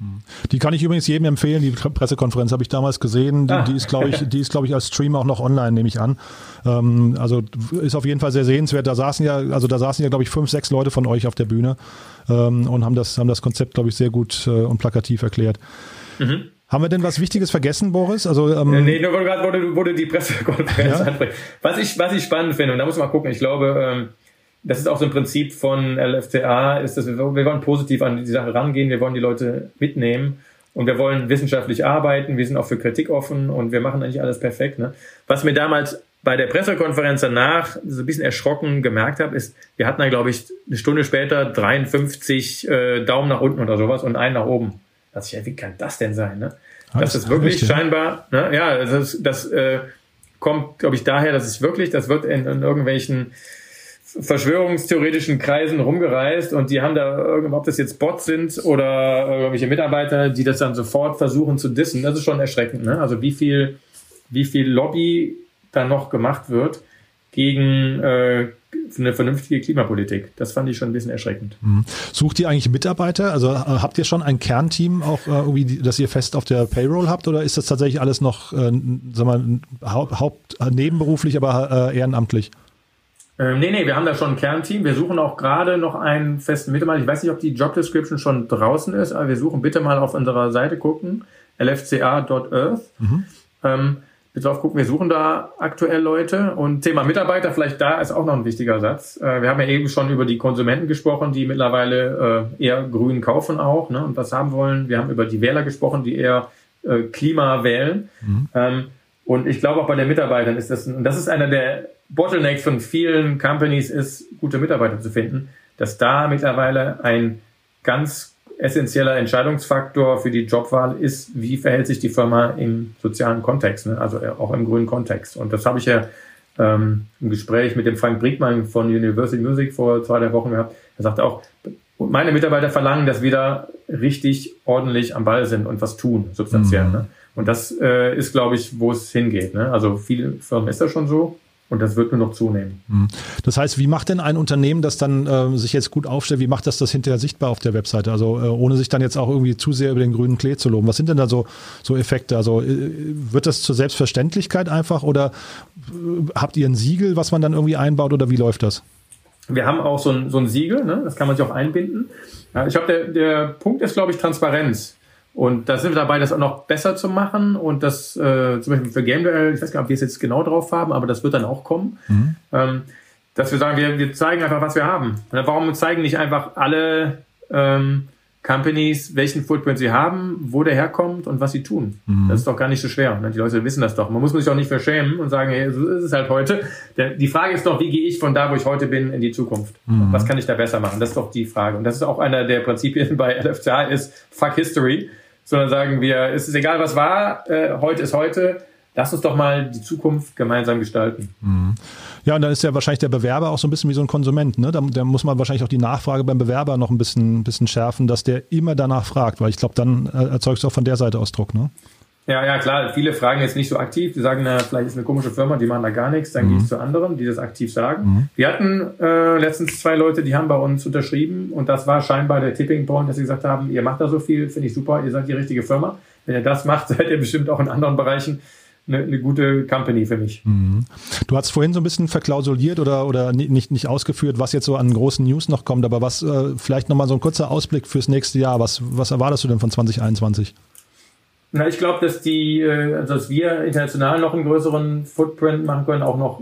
Die kann ich übrigens jedem empfehlen. Die Pressekonferenz habe ich damals gesehen. Die, ah. die ist, glaube ich, die ist, glaube ich, als Stream auch noch online, nehme ich an. Ähm, also ist auf jeden Fall sehr sehenswert. Da saßen ja, also da saßen ja, glaube ich, fünf, sechs Leute von euch auf der Bühne ähm, und haben das, haben das Konzept, glaube ich, sehr gut äh, und plakativ erklärt. Mhm. Haben wir denn was Wichtiges vergessen, Boris? Also, ähm, äh, nee, nur gerade wurde, wurde die Pressekonferenz ja? ansprechen. Was ich, was ich spannend finde, und da muss man mal gucken, ich glaube, ähm, das ist auch so ein Prinzip von LFTA, ist, dass wir, wir wollen positiv an die Sache rangehen, wir wollen die Leute mitnehmen und wir wollen wissenschaftlich arbeiten, wir sind auch für Kritik offen und wir machen eigentlich alles perfekt. Ne? Was mir damals bei der Pressekonferenz danach so ein bisschen erschrocken gemerkt habe, ist, wir hatten dann, glaube ich, eine Stunde später 53 äh, Daumen nach unten oder sowas und einen nach oben. Das ich, wie kann das denn sein? Ne? Das, das ist wirklich richtig. scheinbar, ne? ja, das, das äh, kommt, glaube ich, daher, dass es wirklich, das wird in, in irgendwelchen verschwörungstheoretischen Kreisen rumgereist und die haben da, ob das jetzt Bots sind oder irgendwelche Mitarbeiter, die das dann sofort versuchen zu dissen. Das ist schon erschreckend. Ne? Also wie viel, wie viel Lobby da noch gemacht wird gegen äh, eine vernünftige Klimapolitik. Das fand ich schon ein bisschen erschreckend. Mhm. Sucht ihr eigentlich Mitarbeiter? Also äh, habt ihr schon ein Kernteam auch äh, irgendwie, das ihr fest auf der Payroll habt oder ist das tatsächlich alles noch, äh, sag mal, Haupt, Haupt äh, nebenberuflich, aber äh, ehrenamtlich? Ähm, nee, nee, wir haben da schon ein Kernteam. Wir suchen auch gerade noch einen festen Mitarbeiter. Ich weiß nicht, ob die Job Description schon draußen ist, aber wir suchen bitte mal auf unserer Seite gucken, lfca.earth. Mhm. Ähm, bitte drauf gucken, wir suchen da aktuell Leute. Und Thema Mitarbeiter, vielleicht da ist auch noch ein wichtiger Satz. Äh, wir haben ja eben schon über die Konsumenten gesprochen, die mittlerweile äh, eher grün kaufen auch ne, und was haben wollen. Wir haben über die Wähler gesprochen, die eher äh, Klima wählen. Mhm. Ähm, und ich glaube auch bei den Mitarbeitern ist das, und das ist einer der Bottleneck von vielen Companies ist, gute Mitarbeiter zu finden, dass da mittlerweile ein ganz essentieller Entscheidungsfaktor für die Jobwahl ist, wie verhält sich die Firma im sozialen Kontext, ne? also auch im grünen Kontext. Und das habe ich ja ähm, im Gespräch mit dem Frank Brinkmann von University Music vor zwei, drei Wochen gehabt. Er sagte auch, meine Mitarbeiter verlangen, dass wir da richtig ordentlich am Ball sind und was tun, substanziell. Mhm. Ne? Und das äh, ist, glaube ich, wo es hingeht. Ne? Also viele Firmen ist das schon so. Und das wird nur noch zunehmen. Mhm. Das heißt, wie macht denn ein Unternehmen, das dann äh, sich jetzt gut aufstellt, wie macht das das hinterher sichtbar auf der Webseite? Also äh, ohne sich dann jetzt auch irgendwie zu sehr über den grünen Klee zu loben. Was sind denn da so, so Effekte? Also äh, wird das zur Selbstverständlichkeit einfach oder äh, habt ihr ein Siegel, was man dann irgendwie einbaut oder wie läuft das? Wir haben auch so ein, so ein Siegel, ne? das kann man sich auch einbinden. Ja, ich glaube, der, der Punkt ist, glaube ich, Transparenz. Und da sind wir dabei, das auch noch besser zu machen. Und das äh, zum Beispiel für Game Duel, ich weiß gar nicht, ob wir es jetzt genau drauf haben, aber das wird dann auch kommen. Mhm. Ähm, dass wir sagen, wir, wir zeigen einfach, was wir haben. Warum zeigen nicht einfach alle ähm, Companies, welchen Footprint sie haben, wo der herkommt und was sie tun. Mhm. Das ist doch gar nicht so schwer. Ne? Die Leute wissen das doch. Man muss sich auch nicht verschämen und sagen, hey, so ist es halt heute. Die Frage ist doch, wie gehe ich von da, wo ich heute bin, in die Zukunft? Mhm. Was kann ich da besser machen? Das ist doch die Frage. Und das ist auch einer der Prinzipien bei LFCA ist Fuck History sondern sagen wir, es ist egal, was war, äh, heute ist heute. Lass uns doch mal die Zukunft gemeinsam gestalten. Mhm. Ja, und dann ist ja wahrscheinlich der Bewerber auch so ein bisschen wie so ein Konsument. Ne? Da, da muss man wahrscheinlich auch die Nachfrage beim Bewerber noch ein bisschen, bisschen schärfen, dass der immer danach fragt, weil ich glaube, dann äh, erzeugst du auch von der Seite aus Druck. Ne? Ja, ja, klar. Viele fragen jetzt nicht so aktiv. Die sagen, na, vielleicht ist eine komische Firma, die machen da gar nichts. Dann mhm. gehe ich zu anderen, die das aktiv sagen. Mhm. Wir hatten äh, letztens zwei Leute, die haben bei uns unterschrieben und das war scheinbar der Tipping Point, dass sie gesagt haben, ihr macht da so viel, finde ich super, ihr seid die richtige Firma. Wenn ihr das macht, seid ihr bestimmt auch in anderen Bereichen eine, eine gute Company für mich. Mhm. Du hast vorhin so ein bisschen verklausuliert oder, oder nicht, nicht ausgeführt, was jetzt so an großen News noch kommt, aber was äh, vielleicht nochmal so ein kurzer Ausblick fürs nächste Jahr. Was, was erwartest du denn von 2021? Na, ich glaube, dass die, äh, also dass wir international noch einen größeren Footprint machen können, auch noch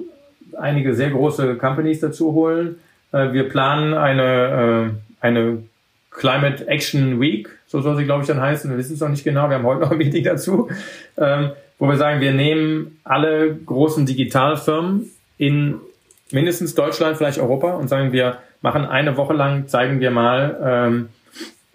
einige sehr große Companies dazu holen. Äh, wir planen eine, äh, eine Climate Action Week, so soll sie, glaube ich, dann heißen. Wir wissen es noch nicht genau, wir haben heute noch ein Meeting dazu, ähm, wo wir sagen, wir nehmen alle großen Digitalfirmen in mindestens Deutschland, vielleicht Europa und sagen, wir machen eine Woche lang, zeigen wir mal, ähm,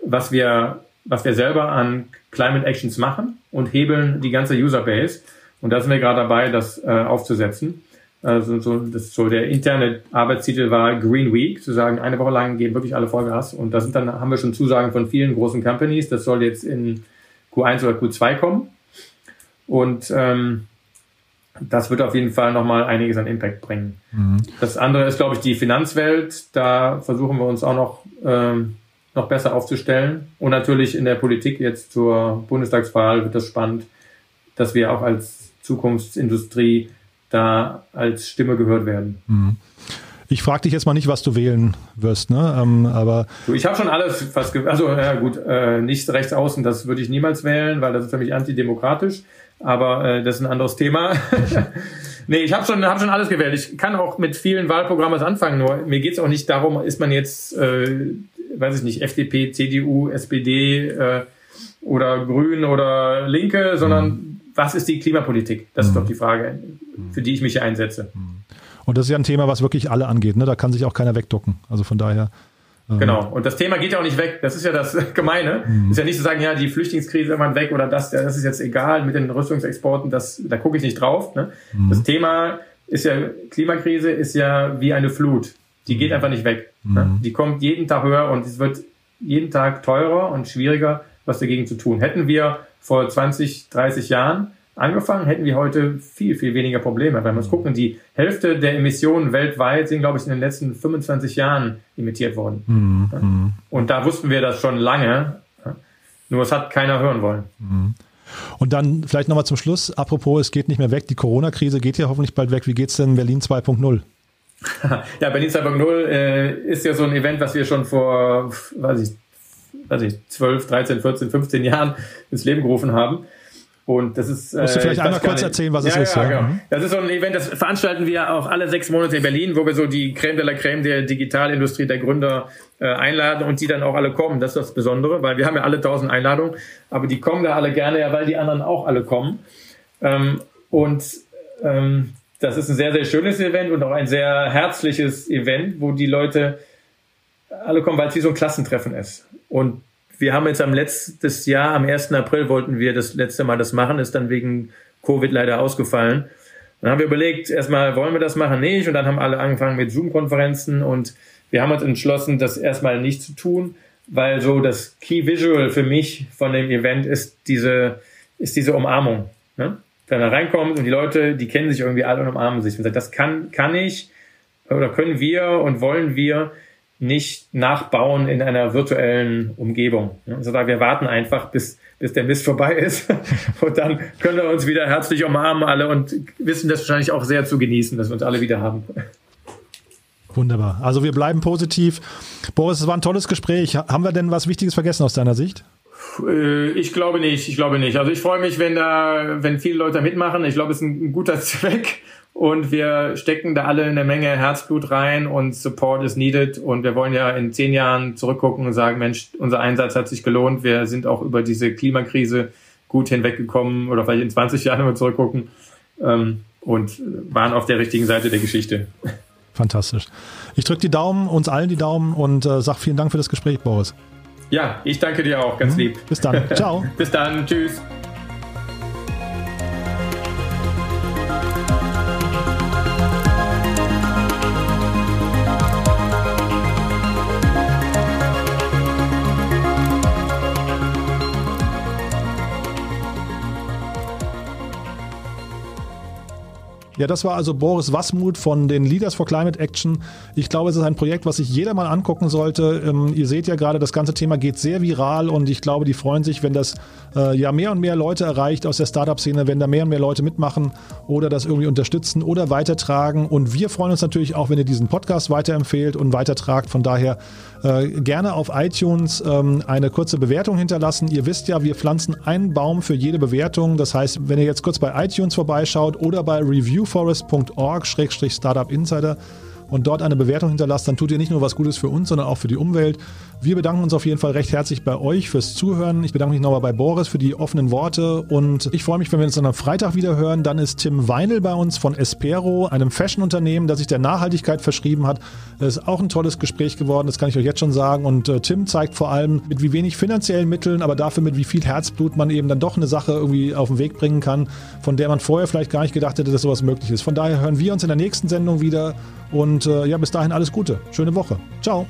was wir was wir selber an Climate Actions machen und hebeln die ganze Userbase. Und da sind wir gerade dabei, das äh, aufzusetzen. Also so, das so der interne Arbeitstitel war Green Week, zu sagen, eine Woche lang gehen wirklich alle Vollgas. Und da sind dann haben wir schon Zusagen von vielen großen Companies. Das soll jetzt in Q1 oder Q2 kommen. Und ähm, das wird auf jeden Fall nochmal einiges an Impact bringen. Mhm. Das andere ist, glaube ich, die Finanzwelt. Da versuchen wir uns auch noch ähm, noch besser aufzustellen. Und natürlich in der Politik jetzt zur Bundestagswahl wird das spannend, dass wir auch als Zukunftsindustrie da als Stimme gehört werden. Mhm. Ich frage dich jetzt mal nicht, was du wählen wirst, ne? Ähm, aber ich habe schon alles fast, also ja gut, äh, nicht rechts außen, das würde ich niemals wählen, weil das ist für mich antidemokratisch. Aber äh, das ist ein anderes Thema. nee, ich habe schon, hab schon alles gewählt. Ich kann auch mit vielen Wahlprogrammen anfangen. Nur mir geht es auch nicht darum, ist man jetzt äh, weiß ich nicht, FDP, CDU, SPD äh, oder Grün oder Linke, sondern mhm. was ist die Klimapolitik? Das mhm. ist doch die Frage, für die ich mich hier einsetze. Mhm. Und das ist ja ein Thema, was wirklich alle angeht. Ne? Da kann sich auch keiner wegducken. Also von daher. Ähm, genau. Und das Thema geht ja auch nicht weg. Das ist ja das Gemeine. Mhm. Ist ja nicht zu sagen, ja, die Flüchtlingskrise ist irgendwann weg oder das, das ist jetzt egal mit den Rüstungsexporten. Das, da gucke ich nicht drauf. Ne? Mhm. Das Thema ist ja, Klimakrise ist ja wie eine Flut. Die geht einfach nicht weg. Ne? Mhm. Die kommt jeden Tag höher und es wird jeden Tag teurer und schwieriger, was dagegen zu tun. Hätten wir vor 20, 30 Jahren angefangen, hätten wir heute viel, viel weniger Probleme. Wenn wir uns gucken, die Hälfte der Emissionen weltweit sind, glaube ich, in den letzten 25 Jahren emittiert worden. Mhm. mhm. Und da wussten wir das schon lange. Nur es hat keiner hören wollen. Mhm. Und dann vielleicht nochmal zum Schluss, apropos, es geht nicht mehr weg, die Corona-Krise geht ja hoffentlich bald weg. Wie geht es denn Berlin 2.0? ja, Berlin 2.0 äh, ist ja so ein Event, was wir schon vor, weiß ich, weiß ich, 12, 13, 14, 15 Jahren ins Leben gerufen haben. Und das ist. Musst du vielleicht einmal kurz erzählen, was ja, es ist? Ja, ja. Genau. Mhm. Das ist so ein Event, das veranstalten wir auch alle sechs Monate in Berlin, wo wir so die Creme de la Creme der Digitalindustrie, der Gründer äh, einladen und die dann auch alle kommen. Das ist das Besondere, weil wir haben ja alle tausend Einladungen, aber die kommen da alle gerne, ja, weil die anderen auch alle kommen. Ähm, und ähm, das ist ein sehr, sehr schönes Event und auch ein sehr herzliches Event, wo die Leute alle kommen, weil es wie so ein Klassentreffen ist. Und wir haben jetzt am letztes Jahr, am 1. April wollten wir das letzte Mal das machen, ist dann wegen Covid leider ausgefallen. Dann haben wir überlegt, erstmal wollen wir das machen, nicht. Und dann haben alle angefangen mit Zoom-Konferenzen und wir haben uns entschlossen, das erstmal nicht zu tun, weil so das Key Visual für mich von dem Event ist diese, ist diese Umarmung. Ne? wenn man reinkommt und die Leute, die kennen sich irgendwie alle und umarmen sich. Und sagt, das kann, kann ich oder können wir und wollen wir nicht nachbauen in einer virtuellen Umgebung. Also wir warten einfach, bis, bis der Mist vorbei ist und dann können wir uns wieder herzlich umarmen alle und wissen das wahrscheinlich auch sehr zu genießen, dass wir uns alle wieder haben. Wunderbar. Also wir bleiben positiv. Boris, es war ein tolles Gespräch. Haben wir denn was Wichtiges vergessen aus deiner Sicht? Äh, ich glaube nicht, ich glaube nicht. Also ich freue mich, wenn da, wenn viele Leute mitmachen. Ich glaube, es ist ein, guter Zweck und wir stecken da alle eine Menge Herzblut rein und Support is needed und wir wollen ja in zehn Jahren zurückgucken und sagen, Mensch, unser Einsatz hat sich gelohnt. Wir sind auch über diese Klimakrise gut hinweggekommen oder vielleicht in 20 Jahren, wir zurückgucken ähm, und waren auf der richtigen Seite der Geschichte. Fantastisch. Ich drücke die Daumen, uns allen die Daumen und äh, sage vielen Dank für das Gespräch, Boris. Ja, ich danke dir auch, ganz mhm. lieb. Bis dann. Ciao. Bis dann. Tschüss. Ja, das war also Boris Wasmuth von den Leaders for Climate Action. Ich glaube, es ist ein Projekt, was sich jeder mal angucken sollte. Ähm, ihr seht ja gerade, das ganze Thema geht sehr viral und ich glaube, die freuen sich, wenn das äh, ja mehr und mehr Leute erreicht aus der Startup-Szene, wenn da mehr und mehr Leute mitmachen oder das irgendwie unterstützen oder weitertragen. Und wir freuen uns natürlich auch, wenn ihr diesen Podcast weiterempfehlt und weitertragt. Von daher äh, gerne auf iTunes ähm, eine kurze Bewertung hinterlassen. Ihr wisst ja, wir pflanzen einen Baum für jede Bewertung. Das heißt, wenn ihr jetzt kurz bei iTunes vorbeischaut oder bei Review newforest.org-startup insider und dort eine Bewertung hinterlasst, dann tut ihr nicht nur was Gutes für uns, sondern auch für die Umwelt. Wir bedanken uns auf jeden Fall recht herzlich bei euch fürs Zuhören. Ich bedanke mich nochmal bei Boris für die offenen Worte und ich freue mich, wenn wir uns dann am Freitag wieder hören. Dann ist Tim Weinel bei uns von Espero, einem Fashion-Unternehmen, das sich der Nachhaltigkeit verschrieben hat. Das ist auch ein tolles Gespräch geworden, das kann ich euch jetzt schon sagen. Und äh, Tim zeigt vor allem, mit wie wenig finanziellen Mitteln, aber dafür mit wie viel Herzblut man eben dann doch eine Sache irgendwie auf den Weg bringen kann, von der man vorher vielleicht gar nicht gedacht hätte, dass sowas möglich ist. Von daher hören wir uns in der nächsten Sendung wieder und äh, ja, bis dahin alles Gute. Schöne Woche. Ciao.